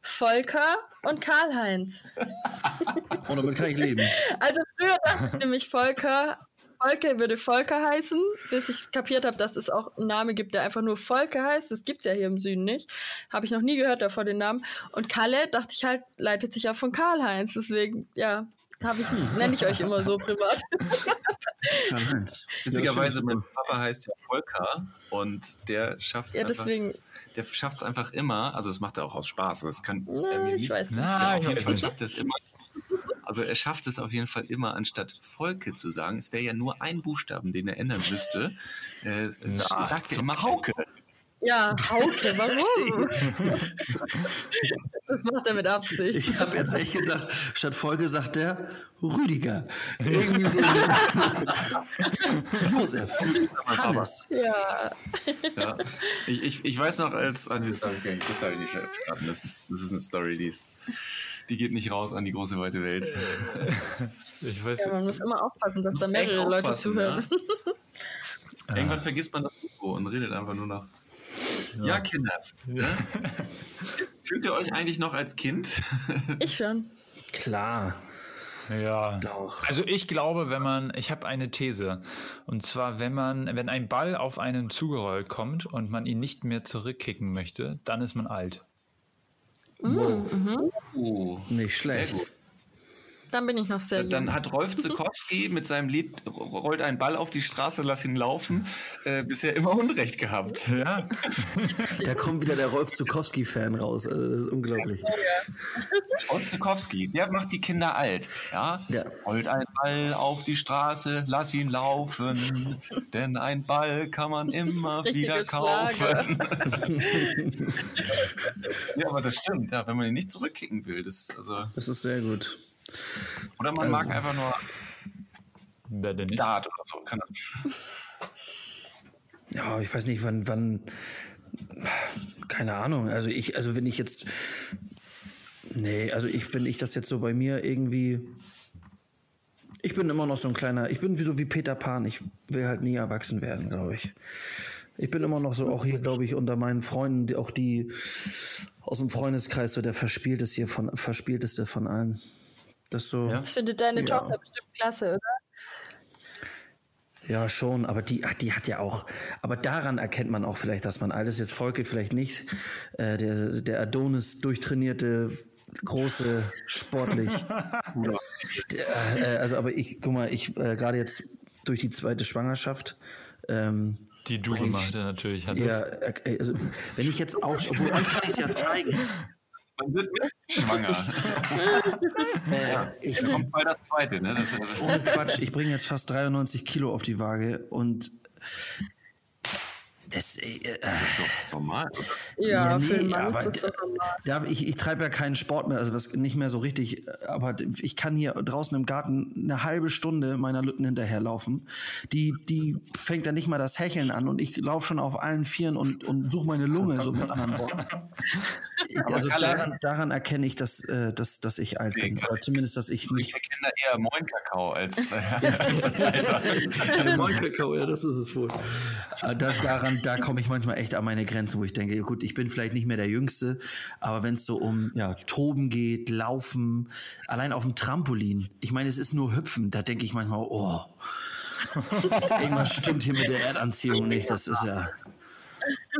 Volker und Karl-Heinz. Und oh, damit kann ich leben. Also früher dachte ich nämlich Volker, Volker würde Volker heißen, bis ich kapiert habe, dass es auch einen Namen gibt, der einfach nur Volker heißt. Das gibt es ja hier im Süden nicht. Habe ich noch nie gehört davor den Namen. Und Kalle, dachte ich halt, leitet sich auch von Karl-Heinz. Deswegen, ja, habe ich, nenne ich euch immer so privat. Karl-Heinz. Witzigerweise, mein Papa heißt ja Volker und der schafft es ja, deswegen, der schafft es einfach immer, also das macht er auch aus Spaß, aber das kann Na, er mir nicht. Ich weiß nicht. Na, ja, auf schafft es immer. Also er schafft es auf jeden Fall immer, anstatt Volke zu sagen, es wäre ja nur ein Buchstaben, den er ändern müsste, äh, Na, sagt er immer Hauke. Ja, Hauke, warum? das macht er mit Absicht. Ich habe jetzt echt gedacht, statt Folge sagt er Rüdiger. Irgendwie so. Josef. Hannes. Ja. ja. Ich, ich, ich weiß noch, als. Ah, das darf ich, nicht, das darf ich nicht verraten. Das ist, das ist eine Story, die ist die geht nicht raus an die große weite Welt. Ich weiß, ja, man muss immer aufpassen, dass da mehrere Leute zuhören. Ja. Irgendwann vergisst man das und redet einfach nur noch. Ja, ja Kinders. Ne? Fühlt ihr euch eigentlich noch als Kind? Ich schon. Klar. Ja, Doch. also ich glaube, wenn man, ich habe eine These, und zwar, wenn man, wenn ein Ball auf einen zugerollt kommt und man ihn nicht mehr zurückkicken möchte, dann ist man alt. Wow. Mhm. Uh, nicht schlecht. Dann bin ich noch sehr Dann jung. hat Rolf Zukowski mit seinem Lied Rollt ein Ball auf die Straße, lass ihn laufen, äh, bisher immer Unrecht gehabt. Ja. da kommt wieder der Rolf Zukowski-Fan raus. Also das ist unglaublich. Rolf Zukowski, der macht die Kinder alt. Ja? ja. Rollt ein Ball auf die Straße, lass ihn laufen, denn ein Ball kann man immer wieder kaufen. ja, aber das stimmt, ja, wenn man ihn nicht zurückkicken will. Das, also das ist sehr gut. Oder man also, mag einfach nur Dart oder so. Kann ja, ich weiß nicht, wann, wann, keine Ahnung. Also ich, also wenn ich jetzt, nee, also ich, wenn ich das jetzt so bei mir irgendwie, ich bin immer noch so ein kleiner, ich bin wie so wie Peter Pan. Ich will halt nie erwachsen werden, glaube ich. Ich bin immer noch so, auch hier, glaube ich, unter meinen Freunden, die, auch die aus dem Freundeskreis, so der verspielteste hier von, verspielteste von allen. Das so. Das findet deine ja. Tochter bestimmt klasse, oder? Ja, schon, aber die, die hat ja auch, aber daran erkennt man auch vielleicht, dass man alles jetzt Volke vielleicht nicht, äh, der, der Adonis durchtrainierte, große, sportlich. der, äh, also, aber ich, guck mal, ich, äh, gerade jetzt durch die zweite Schwangerschaft, ähm, die du gemacht natürlich hattest. Ja, äh, also wenn ich jetzt auf, obwohl euch kann ich es ja zeigen. Man wird schwanger. ja, ich kommt bei das zweite, ne? Das ohne Quatsch, ich bringe jetzt fast 93 Kilo auf die Waage und es, äh, das ist doch normal, oder? Ja, ja nee, für Mann ist das normal. Da, ich, ich treibe ja keinen Sport mehr, also das nicht mehr so richtig, aber ich kann hier draußen im Garten eine halbe Stunde meiner Lütten hinterherlaufen. Die, die fängt dann nicht mal das Hecheln an und ich laufe schon auf allen Vieren und, und suche meine Lunge, so mit anderen Worten. also daran, daran, erkenne ich, dass, äh, dass, dass ich alt bin. Oder zumindest, dass ich nicht. Ich erkenne da eher Moin-Kakao als äh, das Alter. Moin-Kakao, ja, das ist es wohl. Äh, da, daran, da komme ich manchmal echt an meine Grenze, wo ich denke, gut, ich bin vielleicht nicht mehr der Jüngste, aber wenn es so um ja, Toben geht, Laufen, allein auf dem Trampolin, ich meine, es ist nur Hüpfen, da denke ich manchmal, oh, irgendwas stimmt hier mit der Erdanziehung nicht, das ist ja.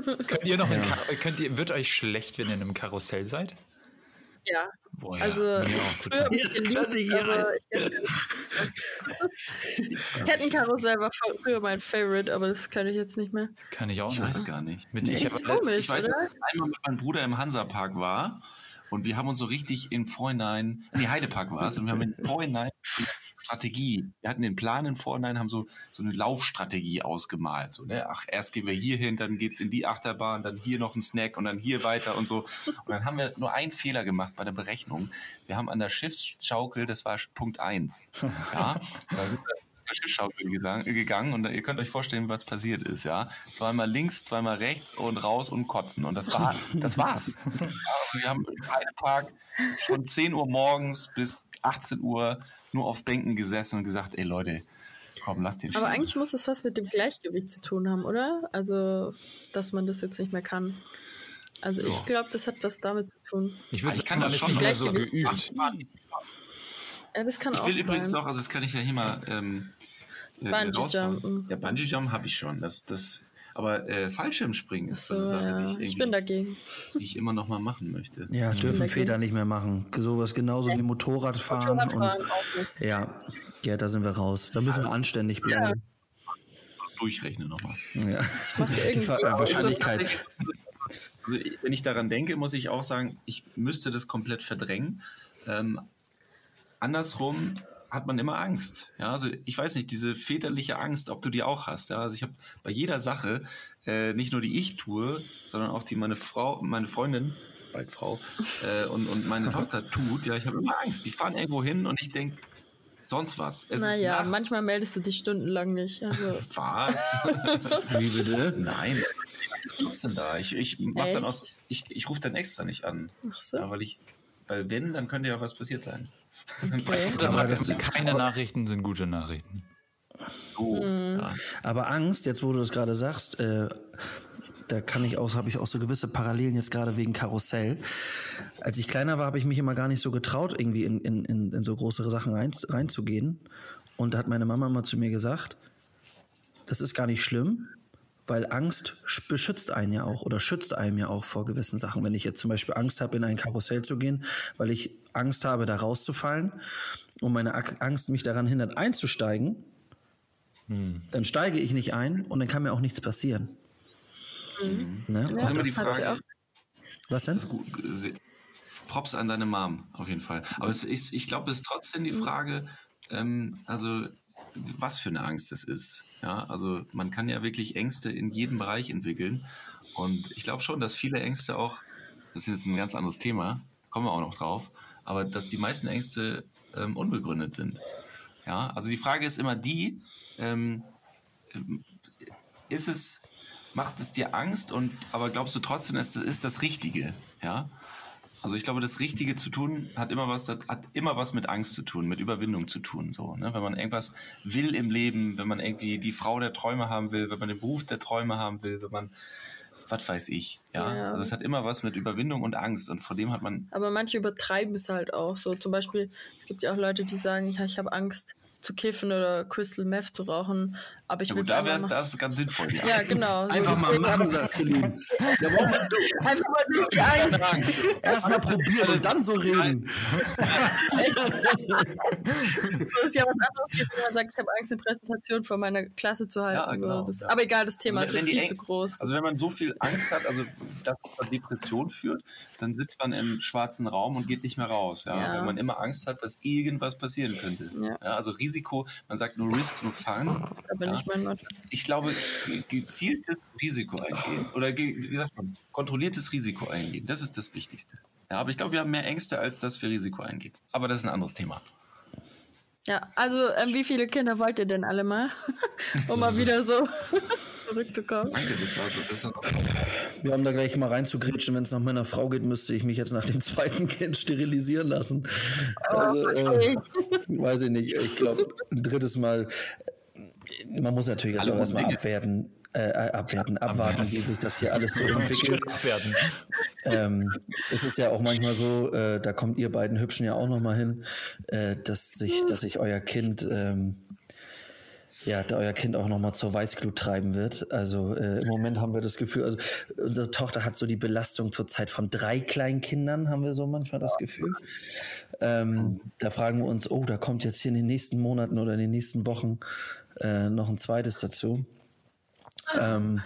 Könnt ihr noch ja. könnt ihr, wird euch schlecht, wenn ihr in einem Karussell seid? Ja. Boah, ja. Also ja, früher habe ich geliebt, Kettenkarussell war früher mein Favorite, aber das kann ich jetzt nicht mehr. Kann ich auch ich nicht. Ich weiß gar nicht. Mit nee, ich, komisch, ich weiß, oder? einmal mit meinem Bruder im Hansapark war und wir haben uns so richtig im Vorhinein, nee, Heidepark war es, und wir haben im Vorhinein Strategie. Wir hatten den Plan im Vorhinein, haben so, so eine Laufstrategie ausgemalt. So, ne? Ach, erst gehen wir hier hin, dann geht's in die Achterbahn, dann hier noch ein Snack und dann hier weiter und so. Und dann haben wir nur einen Fehler gemacht bei der Berechnung. Wir haben an der Schiffsschaukel, das war Punkt eins. Ja, da Wäscheschaukel gegangen und ihr könnt euch vorstellen, was passiert ist, ja. Zweimal links, zweimal rechts und raus und kotzen. Und das war, das war's. Also wir haben einen Park von 10 Uhr morgens bis 18 Uhr nur auf Bänken gesessen und gesagt, ey Leute, komm, lass den Aber eigentlich muss es was mit dem Gleichgewicht zu tun haben, oder? Also, dass man das jetzt nicht mehr kann. Also ich glaube, das hat was damit zu tun. Ich würde sagen, man ist nicht mehr so geübt. Ja, das kann ich auch will übrigens noch, also das kann ich ja hier mal ähm, äh, Bungee Jumpen. Ja, Bungee Jump habe ich schon. Das, das, aber äh, Fallschirmspringen ist so, eine Sache, ja. die ich, ich bin dagegen. die ich immer noch mal machen möchte. Ja, dürfen Väter nicht mehr machen. Sowas genauso wie Motorradfahren. Motorradfahren und, ja, ja, da sind wir raus. Da müssen wir anständig bleiben. Durchrechnen nochmal. Ja. mache Die Ver- irgendwie Wahrscheinlichkeit. Also, wenn ich daran denke, muss ich auch sagen, ich müsste das komplett verdrängen. Ähm, andersrum hat man immer Angst. Ja, also ich weiß nicht, diese väterliche Angst, ob du die auch hast. Ja, also ich habe bei jeder Sache, äh, nicht nur die ich tue, sondern auch die meine Frau, meine Freundin, bald Frau, äh, und, und meine Tochter tut. Ja, ich habe immer Angst. Die fahren irgendwo hin und ich denke, sonst was. Es ist Naja, manchmal meldest du dich stundenlang nicht. Also, Was? Wie bitte? Nein, was ist trotzdem da. Ich, ich mach dann aus, ich, ich rufe dann extra nicht an. ach so. Ja, weil ich, weil wenn, dann könnte ja was passiert sein. Okay. Oder Aber sagt, das- keine Nachrichten sind gute Nachrichten. So, Mhm. ja. Aber Angst, jetzt wo du das gerade sagst, äh, da kann ich auch, habe ich auch so gewisse Parallelen jetzt gerade wegen Karussell. Als ich kleiner war, habe ich mich immer gar nicht so getraut, irgendwie in, in, in, in so größere Sachen rein, reinzugehen. Und da hat meine Mama mal zu mir gesagt, das ist gar nicht schlimm, weil Angst sch- beschützt einen ja auch oder schützt einem ja auch vor gewissen Sachen. Wenn ich jetzt zum Beispiel Angst habe, in ein Karussell zu gehen, weil ich Angst habe, da rauszufallen und meine Angst mich daran hindert, einzusteigen, dann steige ich nicht ein und dann kann mir auch nichts passieren. Ne? Ja, Also immer die das sie Frage. Was denn? gut, se- Props an deine Mom, auf jeden Fall. Aber es ist, ich glaube, es ist trotzdem Mhm. die Frage, ähm, also was für eine Angst es ist. Ja, also man kann ja wirklich Ängste in jedem Bereich entwickeln. Und ich glaube schon, dass viele Ängste auch, das ist jetzt ein ganz anderes Thema, kommen wir auch noch drauf, aber dass die meisten Ängste ähm, unbegründet sind. Ja, also die Frage ist immer die, ähm, ist es, macht es dir Angst und aber glaubst du trotzdem, das ist das Richtige? Ja. Also ich glaube, das Richtige zu tun hat immer was, hat immer was mit Angst zu tun, mit Überwindung zu tun. So, ne? Wenn man irgendwas will im Leben, wenn man irgendwie die Frau der Träume haben will, wenn man den Beruf der Träume haben will, wenn man, was weiß ich, ja. Ja. Also es hat immer was mit Überwindung und Angst und vor dem hat man Aber manche übertreiben es halt auch. So zum Beispiel, es gibt ja auch Leute, die sagen, ja, ich habe Angst zu kiffen oder Crystal Meth zu rauchen, aber ich Ja will gut, da einfach wäre das ganz sinnvoll. Ja. Ja, genau. So Einfach mal deswegen machen, sagt Celine. Da braucht man ich Einfach mal durch die Angst. erst mal probieren und dann so reden. Das ist ja was anderes, wenn man sagt, ich habe Angst, eine Präsentation vor meiner Klasse zu halten. Ja, genau, so. das, ja. Aber egal, das Thema Also, ist wenn viel eng- zu groß. Also wenn man so viel Angst hat, also dass es zur Depression führt, dann sitzt man im schwarzen Raum und geht nicht mehr raus. Ja? Ja. Weil man immer Angst hat, dass irgendwas passieren könnte. Ja. also Risiko, man sagt nur Risk, nur Fun. bin ja. ich mein. Ich glaube, gezieltes Risiko eingehen oder wie sagt man, kontrolliertes Risiko eingehen, das ist das Wichtigste. Ja, aber ich glaube, wir haben mehr Ängste, als dass wir Risiko eingehen. Aber das ist ein anderes Thema. Ja, also ähm, wie viele Kinder wollt ihr denn alle mal? um mal wieder so zurückzukommen. Danke, das war so. Wir haben da gleich mal reinzugrätschen, wenn es nach meiner Frau geht, müsste ich mich jetzt nach dem zweiten Kind sterilisieren lassen. Also, verstehe äh, weiß ich nicht. Ich glaube, ein drittes Mal. Man muss natürlich jetzt auch erstmal abwerten, äh, abwerten, abwarten, wie sich das hier alles so entwickelt. Ähm, es ist ja auch manchmal so, äh, da kommt ihr beiden Hübschen ja auch noch mal hin, äh, dass sich, dass sich euer Kind, ähm, ja, da euer Kind auch noch mal zur Weißglut treiben wird. Also äh, im Moment haben wir das Gefühl, also unsere Tochter hat so die Belastung zurzeit von drei kleinen Kindern, haben wir so manchmal das Gefühl. Ähm, da fragen wir uns, oh, da kommt jetzt hier in den nächsten Monaten oder in den nächsten Wochen äh, noch ein zweites dazu. Ähm,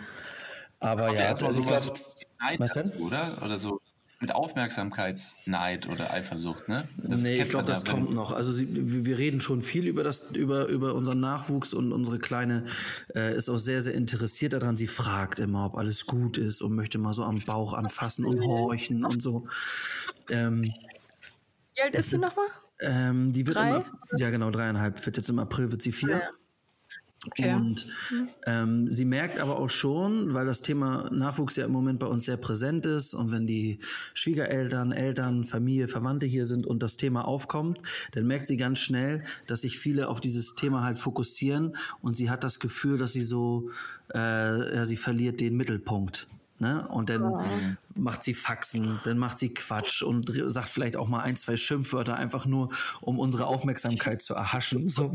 aber ja, erstmal also ich sowas glaub, Neid, was denn? oder? Oder so mit Aufmerksamkeitsneid oder Eifersucht, ne? Das nee, ich glaube, das kommt noch. Also sie, wir wir reden schon viel über das, über, über unseren Nachwuchs und unsere Kleine äh, ist auch sehr, sehr interessiert daran. Sie fragt immer, ob alles gut ist und möchte mal so am Bauch anfassen und horchen und so. Ähm, Wie alt ist sie nochmal? ähm, die wird Drei? Immer, ja genau, dreieinhalb. Wird jetzt im April wird sie vier. Ja. Okay. Und ähm, sie merkt aber auch schon, weil das Thema Nachwuchs ja im Moment bei uns sehr präsent ist und wenn die Schwiegereltern, Eltern, Familie, Verwandte hier sind und das Thema aufkommt, dann merkt sie ganz schnell, dass sich viele auf dieses Thema halt fokussieren und sie hat das Gefühl, dass sie so, äh, ja, sie verliert den Mittelpunkt. Ne? Und dann oh. macht sie Faxen, dann macht sie Quatsch und sagt vielleicht auch mal ein, zwei Schimpfwörter, einfach nur, um unsere Aufmerksamkeit zu erhaschen. So,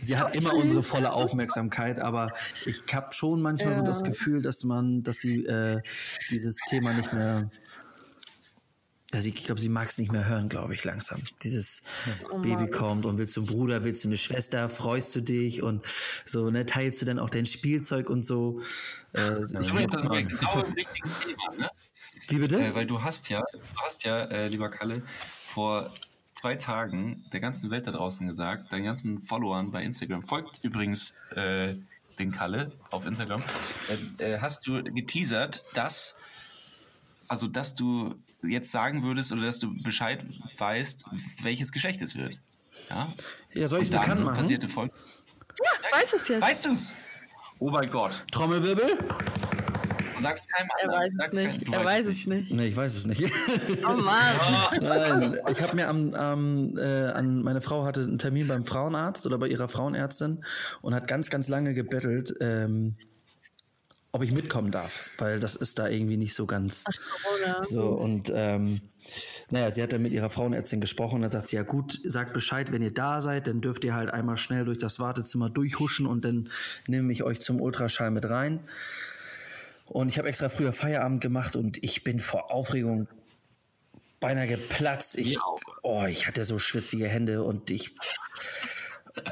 sie hat immer unsere volle Aufmerksamkeit, aber ich habe schon manchmal ja. so das Gefühl, dass man, dass sie äh, dieses Thema nicht mehr also ich glaube, sie mag es nicht mehr hören, glaube ich, langsam. Dieses oh Baby kommt und willst du einen Bruder, willst du eine Schwester, freust du dich und so, ne, teilst du dann auch dein Spielzeug und so. Äh, ich bin jetzt genau im richtigen Thema, ne? Wie bitte? Äh, weil du hast ja, du hast ja, äh, lieber Kalle, vor zwei Tagen der ganzen Welt da draußen gesagt, deinen ganzen Followern bei Instagram, folgt übrigens äh, den Kalle auf Instagram, äh, äh, hast du geteasert, dass also dass du jetzt sagen würdest oder dass du Bescheid weißt, welches Geschlecht es wird. Ja, ja soll ich bekannt machen? Passierte Folge. Ja, weißt du es jetzt? Weißt du es? Oh mein Gott. Trommelwirbel? Sag's keinem Er weiß es nicht. Kein, er weiß es nicht. Nee, ich weiß es nicht. Oh Mann. Nein, ich habe mir am, am äh, an meine Frau hatte einen Termin beim Frauenarzt oder bei ihrer Frauenärztin und hat ganz ganz lange gebettelt, ähm, ob ich mitkommen darf, weil das ist da irgendwie nicht so ganz Ach, so und ähm, naja, sie hat dann mit ihrer Frauenärztin gesprochen und dann sagt sie, ja gut, sagt Bescheid, wenn ihr da seid, dann dürft ihr halt einmal schnell durch das Wartezimmer durchhuschen und dann nehme ich euch zum Ultraschall mit rein. Und ich habe extra früher Feierabend gemacht und ich bin vor Aufregung beinahe geplatzt. Ich, oh, ich hatte so schwitzige Hände und ich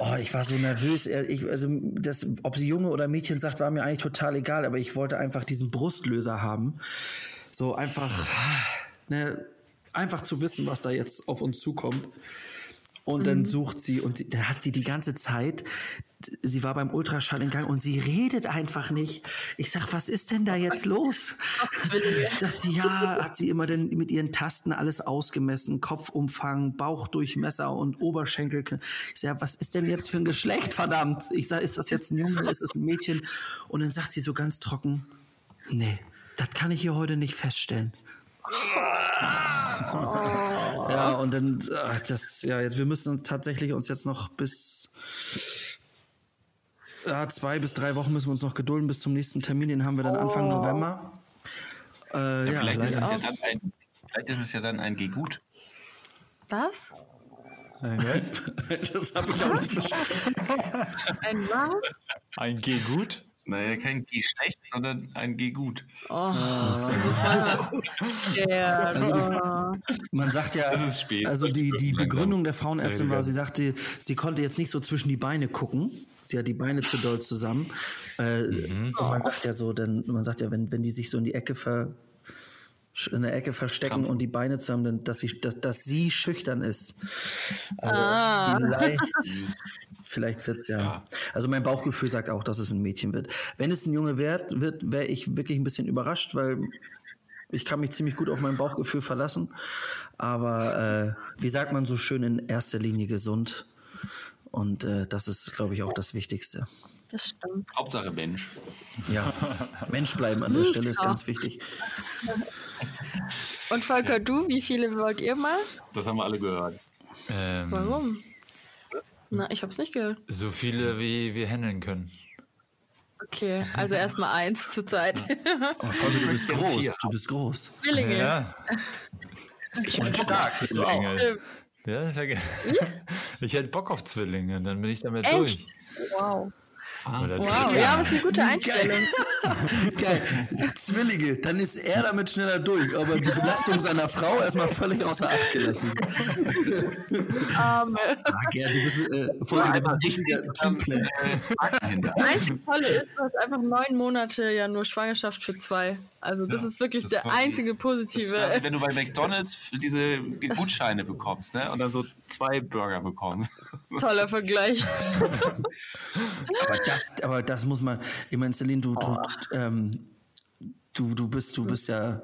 Oh, ich war so nervös. Ich, also, das, ob sie Junge oder Mädchen sagt, war mir eigentlich total egal, aber ich wollte einfach diesen Brustlöser haben. So einfach, ne, einfach zu wissen, was da jetzt auf uns zukommt. Und dann mhm. sucht sie und dann hat sie die ganze Zeit, sie war beim Ultraschall in Gang und sie redet einfach nicht. Ich sag, was ist denn da jetzt los? Sagt sie, ja, hat sie immer denn mit ihren Tasten alles ausgemessen, Kopfumfang, Bauchdurchmesser und Oberschenkel. Ich sag, was ist denn jetzt für ein Geschlecht, verdammt? Ich sag, ist das jetzt ein Junge, ist es ein Mädchen? Und dann sagt sie so ganz trocken, nee, das kann ich hier heute nicht feststellen. Ja, und dann, ach, das, ja, jetzt, wir müssen uns tatsächlich uns jetzt noch bis, ja, zwei bis drei Wochen müssen wir uns noch gedulden bis zum nächsten Termin, den haben wir dann Anfang oh. November. Äh, ja, ja, vielleicht, ist es ja dann ein, vielleicht ist es ja dann ein G-Gut. Was? Ein was? das habe ich auch nicht verstanden. Ein was? Ein G-Gut? Naja, kein G schlecht, sondern ein G gut. Oh, das war ja. also, man sagt ja, also die, die Begründung der Frauenärztin war, sie sagte, sie konnte jetzt nicht so zwischen die Beine gucken. Sie hat die Beine zu doll zusammen. Äh, mhm. Und man sagt ja so, denn man sagt ja, wenn, wenn die sich so in die Ecke ver, in der Ecke verstecken Kampf. und die Beine zusammen, dann, dass sie, dass, dass sie schüchtern ist. Also ah. vielleicht vielleicht wird's ja. ja. Also mein Bauchgefühl sagt auch, dass es ein Mädchen wird. Wenn es ein Junge wird, wird wäre ich wirklich ein bisschen überrascht, weil ich kann mich ziemlich gut auf mein Bauchgefühl verlassen. Aber äh, wie sagt man so schön in erster Linie gesund? Und äh, das ist, glaube ich, auch das Wichtigste. Das stimmt. Hauptsache Mensch. Ja, Mensch bleiben an der Stelle ist ganz wichtig. Und Volker, du, wie viele wollt ihr mal? Das haben wir alle gehört. Ähm, Warum? Na, ich habe es nicht gehört. So viele, wie wir handeln können. Okay, also erstmal eins zur Zeit. Oh, Folge, du bist groß. Du bist groß. Zwillinge. Ja. Ich bin stark. Zwillinge. Ja, ist ja geil. Ich hätte Bock auf Zwillinge, dann bin ich damit Echt? durch. Wow. Wahnsinn. Wow, ja, aber ist eine gute Einstellung. Geil. Zwillinge, dann ist er damit schneller durch, aber die Belastung seiner Frau erstmal völlig außer Acht gelassen. Arme. Ah, Gerd, du bist äh, voll ja, ein richtiger Teamplayer. Das einzige Tolle ist, du hast einfach neun Monate ja nur Schwangerschaft für zwei. Also das ja, ist wirklich das der einzige positive. Das quasi, wenn du bei McDonalds diese Gutscheine bekommst, ne? Und dann so zwei Burger bekommst. Toller Vergleich. aber das, aber das muss man. Ich meine, Celine, du, du, ähm, du, du bist, du bist ja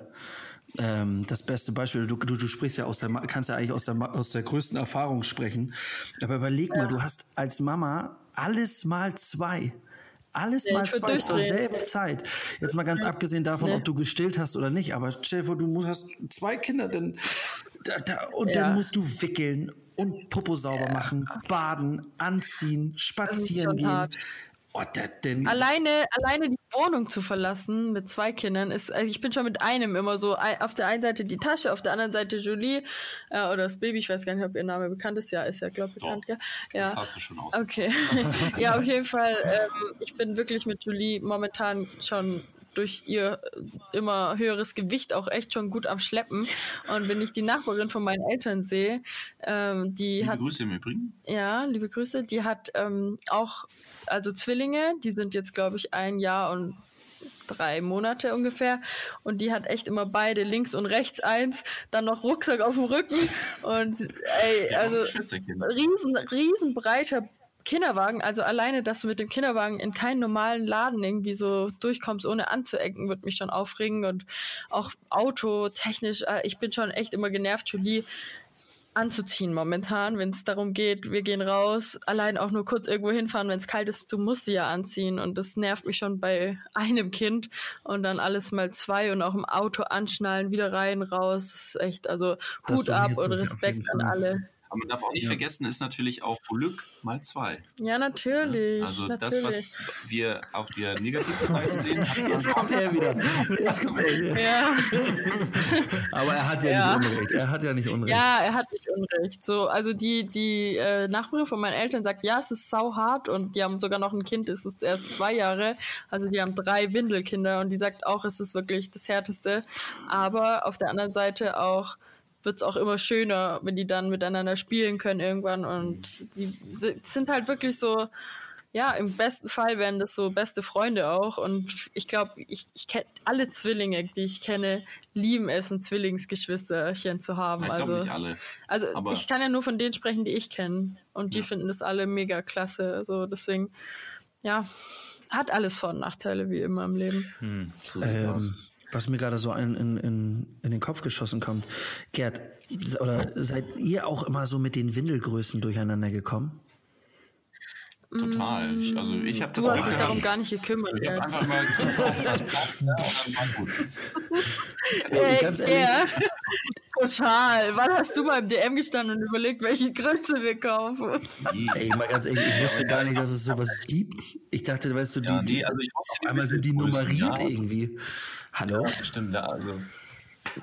ähm, das beste Beispiel. Du, du, du sprichst ja aus der, kannst ja eigentlich aus der, aus der größten Erfahrung sprechen. Aber überleg ja. mal, du hast als Mama Alles mal zwei. Alles ja, mal zwei zur selben Zeit. Jetzt mal ganz ja. abgesehen davon, ja. ob du gestillt hast oder nicht, aber vor, du hast zwei Kinder, dann, da, da, und dann musst du wickeln und Popo sauber machen, baden, anziehen, spazieren gehen. Hart. Oh, denn alleine, alleine die Wohnung zu verlassen mit zwei Kindern ist, also ich bin schon mit einem immer so, auf der einen Seite die Tasche, auf der anderen Seite Julie äh, oder das Baby, ich weiß gar nicht, ob ihr Name bekannt ist, ja, ist ja, glaube ich, bekannt, oh, ja. Das hast du schon aus. Okay. ja, auf jeden Fall, ähm, ich bin wirklich mit Julie momentan schon durch ihr immer höheres Gewicht auch echt schon gut am Schleppen. Und wenn ich die Nachbarin von meinen Eltern sehe, ähm, die liebe hat. Grüße im Übrigen. Ja, liebe Grüße. Die hat ähm, auch, also Zwillinge, die sind jetzt, glaube ich, ein Jahr und drei Monate ungefähr. Und die hat echt immer beide, links und rechts eins, dann noch Rucksack auf dem Rücken. Und ey, also riesen, riesen breiter Kinderwagen, also alleine, dass du mit dem Kinderwagen in keinen normalen Laden irgendwie so durchkommst, ohne anzuecken, wird mich schon aufregen. Und auch Auto technisch, äh, ich bin schon echt immer genervt, Julie anzuziehen momentan, wenn es darum geht, wir gehen raus, allein auch nur kurz irgendwo hinfahren, wenn es kalt ist, du musst sie ja anziehen. Und das nervt mich schon bei einem Kind. Und dann alles mal zwei und auch im Auto anschnallen, wieder rein, raus, das ist echt, also Hut ab und Respekt an alle. Aber man darf auch nicht ja. vergessen, ist natürlich auch Glück mal zwei. Ja, natürlich. Also natürlich. das, was wir auf der negativen Seite sehen. Jetzt kommt er wieder. Jetzt kommt er wieder. Ja. Aber er hat ja, ja, nicht Unrecht. Er hat ja nicht Unrecht. Ja, er hat nicht Unrecht. So, also die, die äh, Nachbarin von meinen Eltern sagt, ja, es ist sau hart und die haben sogar noch ein Kind, es ist erst zwei Jahre. Also die haben drei Windelkinder und die sagt auch, es ist wirklich das Härteste. Aber auf der anderen Seite auch wird es auch immer schöner, wenn die dann miteinander spielen können irgendwann. Und die sind halt wirklich so, ja, im besten Fall werden das so beste Freunde auch. Und ich glaube, ich, ich kenne alle Zwillinge, die ich kenne, lieben es, ein Zwillingsgeschwisterchen zu haben. Ich also, nicht alle. Also Aber ich kann ja nur von denen sprechen, die ich kenne. Und die ja. finden das alle mega klasse. Also deswegen, ja, hat alles Vor- und Nachteile wie immer im Leben. Hm, so ähm, was mir gerade so in, in, in, in den Kopf geschossen kommt. Gerd, oder seid ihr auch immer so mit den Windelgrößen durcheinander gekommen? Total. Ich, also ich habe das. Du hast dich darum gar nicht gekümmert. Ich habe einfach mal Ey, ganz ehrlich. Ja. Total. Wann hast du mal im DM gestanden und überlegt, welche Größe wir kaufen? Ey, mal ganz ehrlich, ich wusste gar nicht, dass es sowas gibt. Ich dachte, weißt du, die, ja, nee, also auf einmal sind die nummeriert ja. irgendwie. Hallo? Ja, stimmt, ja, also.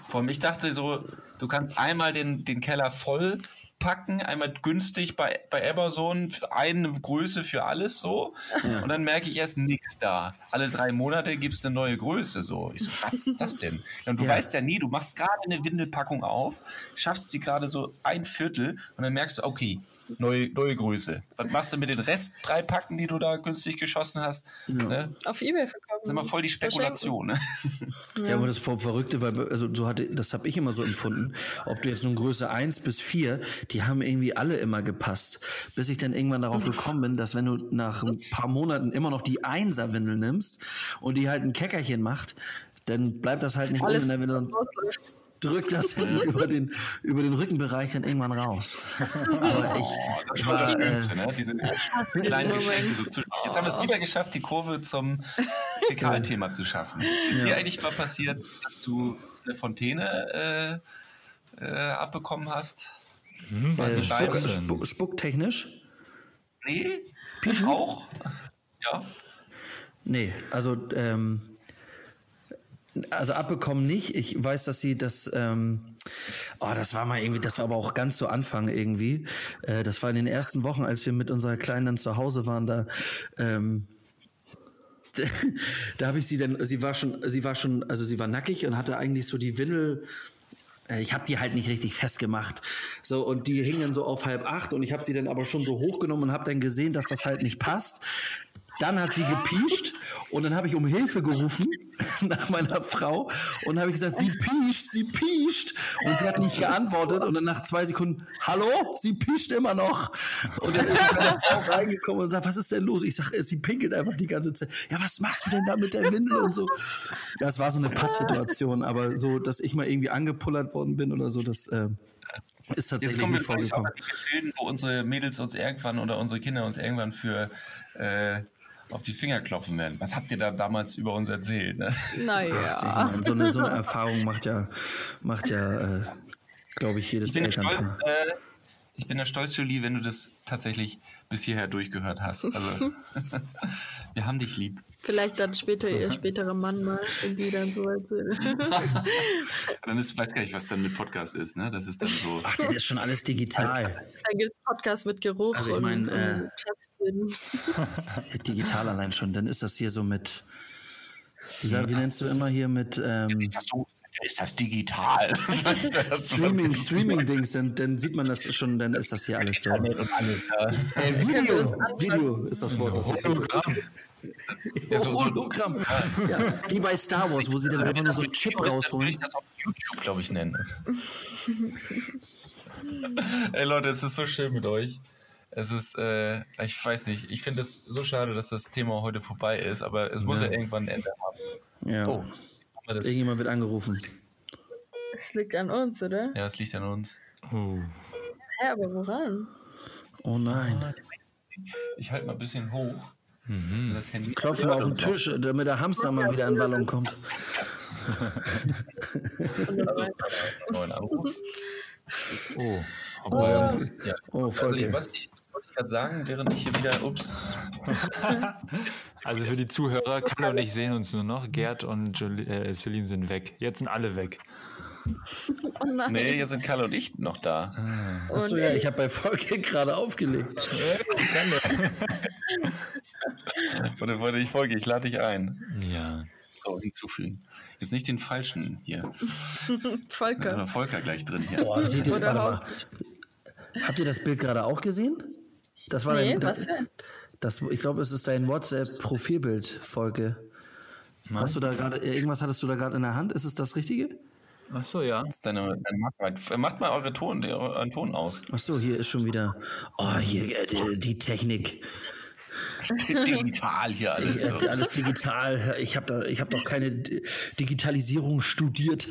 Vor allem, ich dachte so, du kannst einmal den, den Keller voll packen, einmal günstig bei, bei Amazon, eine Größe für alles so. Ja. Und dann merke ich erst nichts da. Alle drei Monate gibt es eine neue Größe so. Ich so, was ist das denn? Und du ja. weißt ja nie, du machst gerade eine Windelpackung auf, schaffst sie gerade so ein Viertel und dann merkst du, okay, neue, neue Größe. Was machst du mit den Rest drei Packen, die du da günstig geschossen hast? Ja. Ne? Auf Ebay verkaufen. Das ist immer voll die Spekulation. Ne? Ja. ja, aber das Verrückte, weil also so hatte, das habe ich immer so empfunden. Ob du jetzt nun Größe 1 bis 4, die haben irgendwie alle immer gepasst. Bis ich dann irgendwann darauf gekommen bin, dass wenn du nach ein paar Monaten immer noch die 1er-Windel nimmst und die halt ein Keckerchen macht, dann bleibt das halt nicht Alles in der Windel drückt das über, den, über den Rückenbereich dann irgendwann raus. Aber ich oh, das war, das Schönste, äh, ne? Diese kleinen Geschenke. So jetzt haben wir es wieder geschafft, die Kurve zum Fäkalthema zu schaffen. Ist ja. dir eigentlich mal passiert, dass du eine Fontäne äh, äh, abbekommen hast? Mhm, also Spuck, Spuck, spucktechnisch? Nee, Pisch auch. Ja. Nee, also ähm, also abbekommen nicht. Ich weiß, dass sie das, ähm, oh, das war mal irgendwie, das war aber auch ganz zu Anfang irgendwie. Äh, das war in den ersten Wochen, als wir mit unserer Kleinen dann zu Hause waren, da, ähm, da habe ich sie dann, sie war schon, sie war schon, also sie war nackig und hatte eigentlich so die Windel, äh, ich habe die halt nicht richtig festgemacht. So, und die hingen so auf halb acht und ich habe sie dann aber schon so hochgenommen und habe dann gesehen, dass das halt nicht passt. Dann hat sie gepiescht und dann habe ich um Hilfe gerufen nach meiner Frau und habe ich gesagt, sie piescht, sie piescht. Und sie hat nicht geantwortet und dann nach zwei Sekunden, hallo, sie piescht immer noch. Und dann ist meine Frau reingekommen und sagt, was ist denn los? Ich sage, sie pinkelt einfach die ganze Zeit. Ja, was machst du denn da mit der Windel und so? Das war so eine Pattsituation, aber so, dass ich mal irgendwie angepullert worden bin oder so, das... Äh, Ist tatsächlich Jetzt kommen wir vorgekommen. Filmen, wo unsere Mädels uns irgendwann oder unsere Kinder uns irgendwann für äh, auf die Finger klopfen werden. Was habt ihr da damals über uns erzählt? Ne? Naja. Ach, so, eine, so eine Erfahrung macht ja, macht ja äh, glaube ich, jedes ich Elternpaar. Stolz, äh, ich bin ja stolz, Julie, wenn du das tatsächlich bis hierher durchgehört hast. Also, wir haben dich lieb. Vielleicht dann später ihr späterer Mann mal, wenn die dann so dann ist, weiß gar nicht, was dann mit Podcast ist, ne? Das ist dann so. Ach, das ist schon alles digital. Dann gibt es Podcast mit Geruch also ich mein, und, äh, Digital allein schon. Dann ist das hier so mit. Wie, wie nennst du immer hier mit. Ähm, ist das so ist das digital? Streaming, Streaming-Dings, dann, dann, sieht man das schon, dann ist das hier alles so. Alles, ja. äh, Video, Video ist das Wort. Hologramm. Ja, so, so Hologramm. Ja, wie bei Star Wars, wo sie dann einfach nur so einen Chip rausholen. Würde ich das auf YouTube, glaube ich, nennen. Ey Leute, es ist so schön mit euch. Es ist, äh, ich weiß nicht, ich finde es so schade, dass das Thema heute vorbei ist, aber es muss ja, ja irgendwann ein Ende haben. Ja. Oh. Das Irgendjemand wird angerufen. Es liegt an uns, oder? Ja, es liegt an uns. Oh. Hä, aber woran? Oh nein. Ich halte mal ein bisschen hoch. Mhm. Das Handy Klopfen auf den Tisch, damit der Hamster mal wieder in Wallung kommt. Neuen Anruf. Oh, aber, oh. Ja. oh also, was ich, wollte ich gerade sagen, während ich hier wieder, ups. Also für die Zuhörer, Kalle und ich sehen uns nur noch. Gerd und Jolie, äh, Celine sind weg. Jetzt sind alle weg. Oh nein. Nee, jetzt sind Kalle und ich noch da. Ah. Achso, ja, ich habe bei Folge gerade aufgelegt. warte, warte, ich folge, ich lade dich ein. Ja. So, hinzufügen. Jetzt nicht den falschen hier. Volker. Volker gleich drin hier. Boah, seht ihr, warte mal. Habt ihr das Bild gerade auch gesehen? Das war nee, dein, was für? Das, ich glaube, es ist dein WhatsApp-Profilbild-Folge. Hast du da gerade, irgendwas hattest du da gerade in der Hand? Ist es das Richtige? Ach so, ja. Das ist deine, deine Macht mal eure Ton, euren Ton aus. Ach so, hier ist schon wieder. Oh, hier äh, die, die Technik. Digital hier alles. So. Alles digital. Ich habe da, ich habe doch keine Digitalisierung studiert.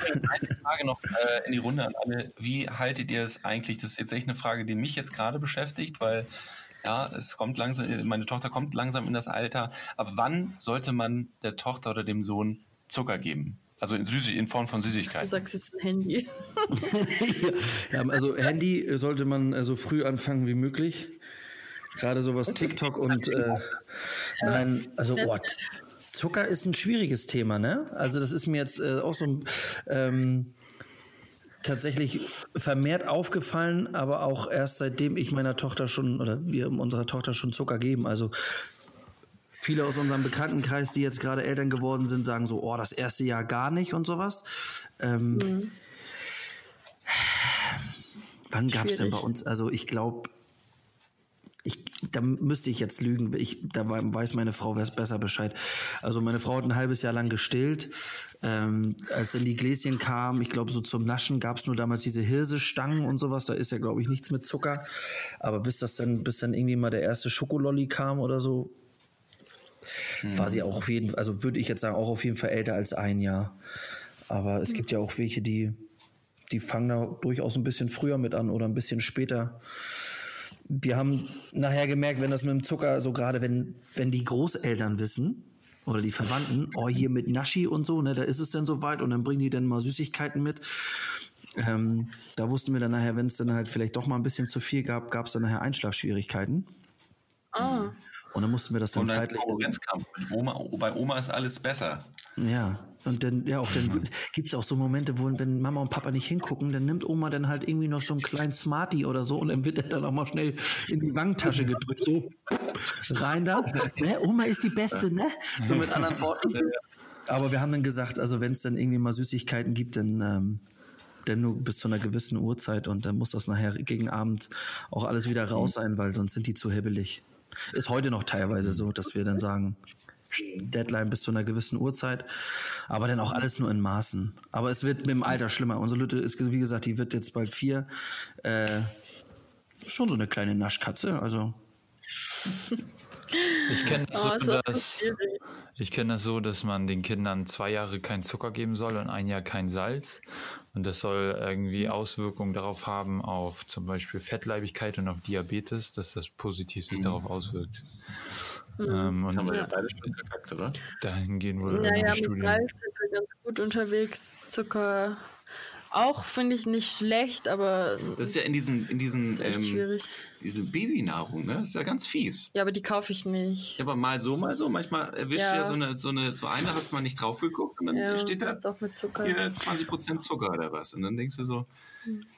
Eine Frage noch äh, in die Runde an alle. Wie haltet ihr es eigentlich? Das ist jetzt echt eine Frage, die mich jetzt gerade beschäftigt, weil ja, es kommt langsam, meine Tochter kommt langsam in das Alter. Aber wann sollte man der Tochter oder dem Sohn Zucker geben? Also in, Süßig in Form von Süßigkeiten. Du sagst jetzt ein Handy. ja, also Handy sollte man äh, so früh anfangen wie möglich. Gerade sowas TikTok und äh, nein, also oh, Zucker ist ein schwieriges Thema, ne? Also das ist mir jetzt äh, auch so ein ähm, tatsächlich vermehrt aufgefallen, aber auch erst seitdem ich meiner Tochter schon oder wir unserer Tochter schon Zucker geben. Also viele aus unserem Bekanntenkreis, die jetzt gerade Eltern geworden sind, sagen so, oh, das erste Jahr gar nicht und sowas. Ähm, mhm. Wann gab es denn bei uns? Also ich glaube, ich, da müsste ich jetzt lügen. Ich, da weiß meine Frau besser Bescheid. Also meine Frau hat ein halbes Jahr lang gestillt. Ähm, als dann die Gläschen kamen, ich glaube, so zum Naschen gab es nur damals diese Hirsestangen und sowas. Da ist ja, glaube ich, nichts mit Zucker. Aber bis das dann, bis dann irgendwie mal der erste Schokololli kam oder so, hm. war sie auch auf jeden Fall, also würde ich jetzt sagen, auch auf jeden Fall älter als ein Jahr. Aber es hm. gibt ja auch welche, die, die fangen da durchaus ein bisschen früher mit an oder ein bisschen später wir haben nachher gemerkt, wenn das mit dem Zucker, so gerade wenn, wenn die Großeltern wissen oder die Verwandten, oh, hier mit Naschi und so, ne, da ist es dann soweit und dann bringen die dann mal Süßigkeiten mit. Ähm, da wussten wir dann nachher, wenn es dann halt vielleicht doch mal ein bisschen zu viel gab, gab es dann nachher Einschlafschwierigkeiten. Ah. Und dann mussten wir das dann und zeitlich. Konkurrenzkampf. Oma, bei Oma ist alles besser. Ja. Und dann, ja, auch dann gibt es auch so Momente, wo, wenn Mama und Papa nicht hingucken, dann nimmt Oma dann halt irgendwie noch so einen kleinen Smartie oder so und dann wird er dann auch mal schnell in die Wangentasche gedrückt. So rein da. Ne? Oma ist die Beste, ne? So mit anderen Worten. Aber wir haben dann gesagt, also wenn es dann irgendwie mal Süßigkeiten gibt, dann, ähm, dann nur bis zu einer gewissen Uhrzeit und dann muss das nachher gegen Abend auch alles wieder raus sein, weil sonst sind die zu hibbelig. Ist heute noch teilweise so, dass wir dann sagen, Deadline bis zu einer gewissen Uhrzeit. Aber dann auch alles nur in Maßen. Aber es wird mit dem Alter schlimmer. Unsere Lütte ist, wie gesagt, die wird jetzt bald vier. Äh, schon so eine kleine Naschkatze, also. Ich kenne oh, so, das, Ich kenne das so, dass man den Kindern zwei Jahre kein Zucker geben soll und ein Jahr kein Salz. Und das soll irgendwie Auswirkungen darauf haben, auf zum Beispiel Fettleibigkeit und auf Diabetes, dass das positiv sich mhm. darauf auswirkt. Mhm. Ähm, das haben wir ja beide schon verkackt, oder? Dahin gehen wohl naja, mit Salz sind wir ganz gut unterwegs. Zucker auch finde ich nicht schlecht, aber. Das ist ja in diesen, in diesen, ähm, schwierig. diese Babynahrung, ne? Das ist ja ganz fies. Ja, aber die kaufe ich nicht. Ja, aber mal so, mal so. Manchmal erwischt ja. du ja so eine, so eine, so eine, hast du mal nicht drauf geguckt und dann ja, steht da doch mit Zucker. hier 20% Zucker oder was. Und dann denkst du so.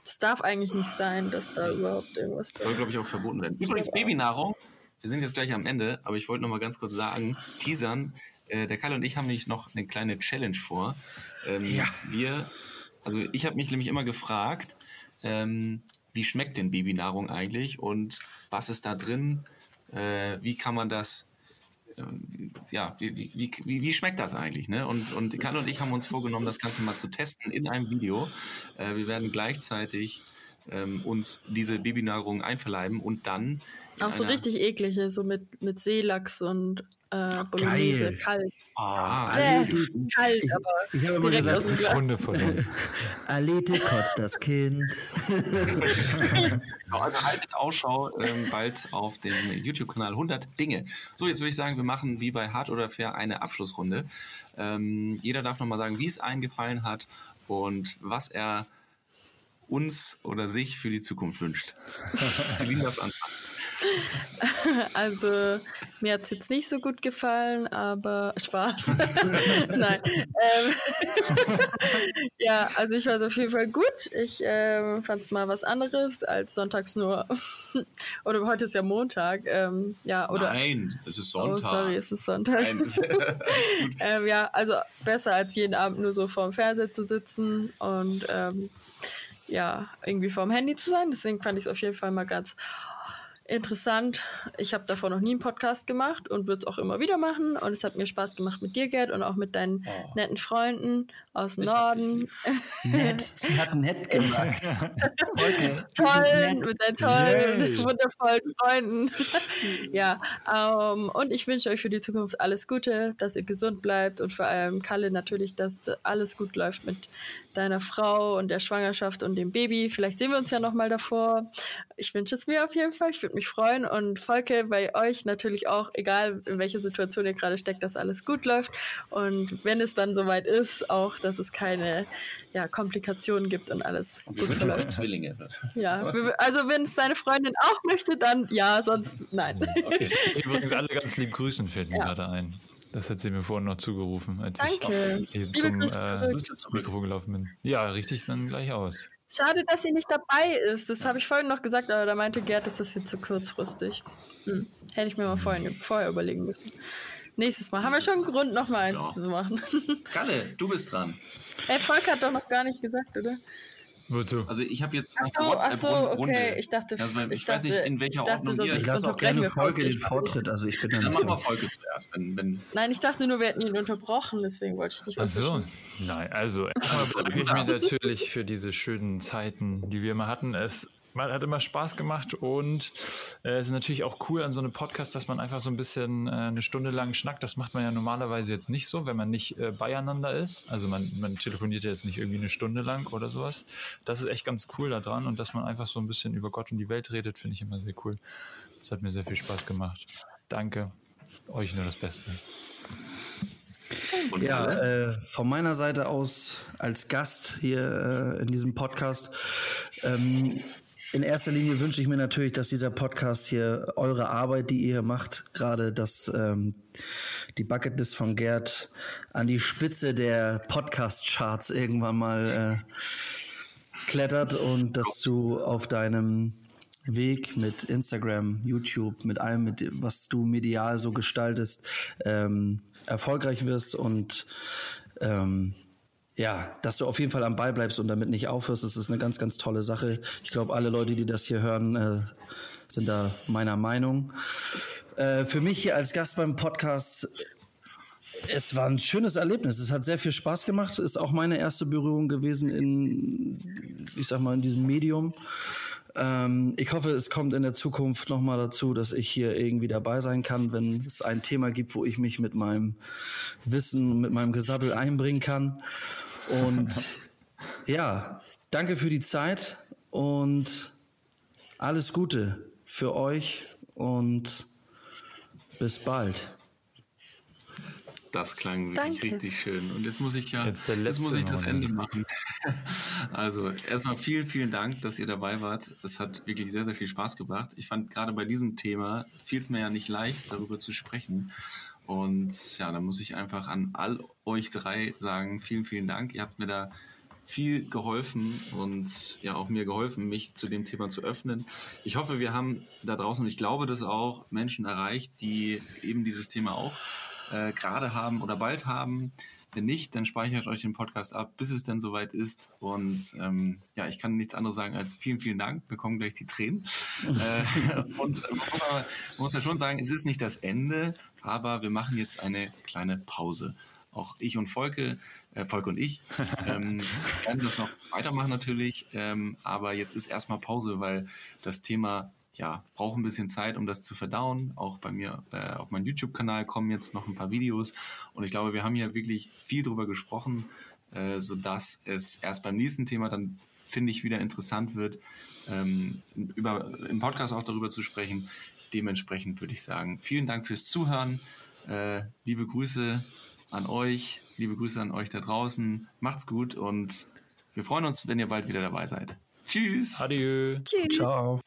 Es darf eigentlich nicht sein, dass da überhaupt irgendwas da Soll, glaube ich, auch verboten werden. Übrigens, Babynahrung, wir sind jetzt gleich am Ende, aber ich wollte noch mal ganz kurz sagen, teasern, äh, der Kalle und ich haben nämlich noch eine kleine Challenge vor. Ähm, ja. Wir also ich habe mich nämlich immer gefragt, ähm, wie schmeckt denn Babynahrung eigentlich und was ist da drin? Äh, wie kann man das, äh, ja, wie, wie, wie, wie, schmeckt das eigentlich? Ne? Und, und Karl und ich haben uns vorgenommen, das Ganze mal zu testen in einem Video. Äh, wir werden gleichzeitig ähm, uns diese Babynahrung einverleiben und dann. Auch so richtig eklige, so mit, mit Seelachs und äh, Bolognese, Geil. kalt. Ah, äh, kalt, ich, aber ich habe immer gesagt, Kunde verloren. Alete kotzt das Kind. genau, also haltet Ausschau ähm, bald auf dem YouTube-Kanal 100 Dinge. So, jetzt würde ich sagen, wir machen wie bei Hart oder Fair eine Abschlussrunde. Ähm, jeder darf nochmal sagen, wie es einem gefallen hat und was er uns oder sich für die Zukunft wünscht. Celine darf anfangen. Also, mir hat es jetzt nicht so gut gefallen, aber Spaß. Nein. Ähm, ja, also ich war es auf jeden Fall gut. Ich ähm, fand es mal was anderes als sonntags nur. oder heute ist ja Montag. Ähm, ja, oder, Nein, es ist Sonntag. Oh, sorry, es ist Sonntag. Nein, ist, ähm, ja, also besser als jeden Abend nur so vorm Fernseher zu sitzen und ähm, ja, irgendwie vorm Handy zu sein. Deswegen fand ich es auf jeden Fall mal ganz interessant. Ich habe davor noch nie einen Podcast gemacht und würde es auch immer wieder machen. Und es hat mir Spaß gemacht mit dir, Gerd, und auch mit deinen oh. netten Freunden aus dem Norden. Nett, sie hat nett gesagt. Toll, mit deinen tollen, Yay. wundervollen Freunden. ja, um, ähm, und ich wünsche euch für die Zukunft alles Gute, dass ihr gesund bleibt und vor allem Kalle natürlich, dass alles gut läuft mit deiner Frau und der Schwangerschaft und dem Baby. Vielleicht sehen wir uns ja noch mal davor. Ich wünsche es mir auf jeden Fall. Ich würde mich freuen und Volke bei euch natürlich auch, egal in welcher Situation ihr gerade steckt, dass alles gut läuft und wenn es dann soweit ist, auch, dass es keine ja, Komplikationen gibt und alles und gut verläuft. Zwillinge. Ja, also wenn es deine Freundin auch möchte, dann ja, sonst nein. Okay. Übrigens alle ganz lieb grüßen, fällt mir ja. gerade ein. Das hat sie mir vorhin noch zugerufen, als Danke. ich zum äh, Mikrofon gelaufen bin. Ja, richtig dann gleich aus. Schade, dass sie nicht dabei ist. Das habe ich vorhin noch gesagt, aber da meinte Gerd, das ist jetzt zu kurzfristig. Hm. Hätte ich mir mal vorhin, vorher überlegen müssen. Nächstes Mal haben wir schon einen Grund, noch mal eins ja. zu machen. Kalle, du bist dran. Ey, Volk hat doch noch gar nicht gesagt, oder? Wozu? Also ich habe jetzt ach so, ach so, okay. Ich dachte, also, ich, ich dachte, weiß nicht, in welcher Ordnung ihr... Ich lasse auch gerne Folge den Vortritt, also ich bin da nicht Dann machen wir Folge zuerst, wenn, wenn... Nein, ich dachte nur, wir hätten ihn unterbrochen, deswegen wollte ich nicht Ach so, nein, also erstmal bedanke ich mich natürlich für diese schönen Zeiten, die wir immer hatten. Es man hat immer Spaß gemacht und äh, es ist natürlich auch cool an so einem Podcast, dass man einfach so ein bisschen äh, eine Stunde lang schnackt. Das macht man ja normalerweise jetzt nicht so, wenn man nicht äh, beieinander ist. Also man, man telefoniert ja jetzt nicht irgendwie eine Stunde lang oder sowas. Das ist echt ganz cool daran und dass man einfach so ein bisschen über Gott und die Welt redet, finde ich immer sehr cool. Das hat mir sehr viel Spaß gemacht. Danke. Euch nur das Beste. Und ja, äh, von meiner Seite aus als Gast hier äh, in diesem Podcast ähm, in erster Linie wünsche ich mir natürlich, dass dieser Podcast hier eure Arbeit, die ihr hier macht, gerade dass ähm, die Bucketlist von Gerd an die Spitze der Podcast-Charts irgendwann mal äh, klettert und dass du auf deinem Weg mit Instagram, YouTube, mit allem, mit was du medial so gestaltest, ähm, erfolgreich wirst und ähm, ja, dass du auf jeden Fall am Ball bleibst und damit nicht aufhörst, das ist eine ganz, ganz tolle Sache. Ich glaube, alle Leute, die das hier hören, äh, sind da meiner Meinung. Äh, für mich hier als Gast beim Podcast, es war ein schönes Erlebnis. Es hat sehr viel Spaß gemacht. Ist auch meine erste Berührung gewesen in, ich sag mal, in diesem Medium. Ähm, ich hoffe, es kommt in der Zukunft nochmal dazu, dass ich hier irgendwie dabei sein kann, wenn es ein Thema gibt, wo ich mich mit meinem Wissen, mit meinem Gesabbel einbringen kann. Und ja, danke für die Zeit und alles Gute für euch und bis bald. Das klang wirklich richtig schön. Und jetzt muss ich ja, jetzt, jetzt muss ich das Ende machen. also erstmal vielen, vielen Dank, dass ihr dabei wart. Es hat wirklich sehr, sehr viel Spaß gebracht. Ich fand gerade bei diesem Thema fiel es mir ja nicht leicht, darüber zu sprechen. Und ja, da muss ich einfach an all euch drei sagen, vielen, vielen Dank. Ihr habt mir da viel geholfen und ja auch mir geholfen, mich zu dem Thema zu öffnen. Ich hoffe, wir haben da draußen, und ich glaube, dass auch Menschen erreicht, die eben dieses Thema auch äh, gerade haben oder bald haben. Wenn nicht, dann speichert euch den Podcast ab, bis es denn soweit ist. Und ähm, ja, ich kann nichts anderes sagen als vielen, vielen Dank. Wir kommen gleich die Tränen. äh, und muss, man muss ja schon sagen, es ist nicht das Ende, aber wir machen jetzt eine kleine Pause. Auch ich und Volke, äh, Volke und ich, ähm, werden das noch weitermachen natürlich. Ähm, aber jetzt ist erstmal Pause, weil das Thema ja, brauche ein bisschen Zeit, um das zu verdauen. Auch bei mir äh, auf meinem YouTube-Kanal kommen jetzt noch ein paar Videos. Und ich glaube, wir haben hier wirklich viel drüber gesprochen, äh, sodass es erst beim nächsten Thema dann, finde ich, wieder interessant wird, ähm, über, im Podcast auch darüber zu sprechen. Dementsprechend würde ich sagen, vielen Dank fürs Zuhören. Äh, liebe Grüße an euch, liebe Grüße an euch da draußen. Macht's gut und wir freuen uns, wenn ihr bald wieder dabei seid. Tschüss. Adieu. Tschüss. Ciao.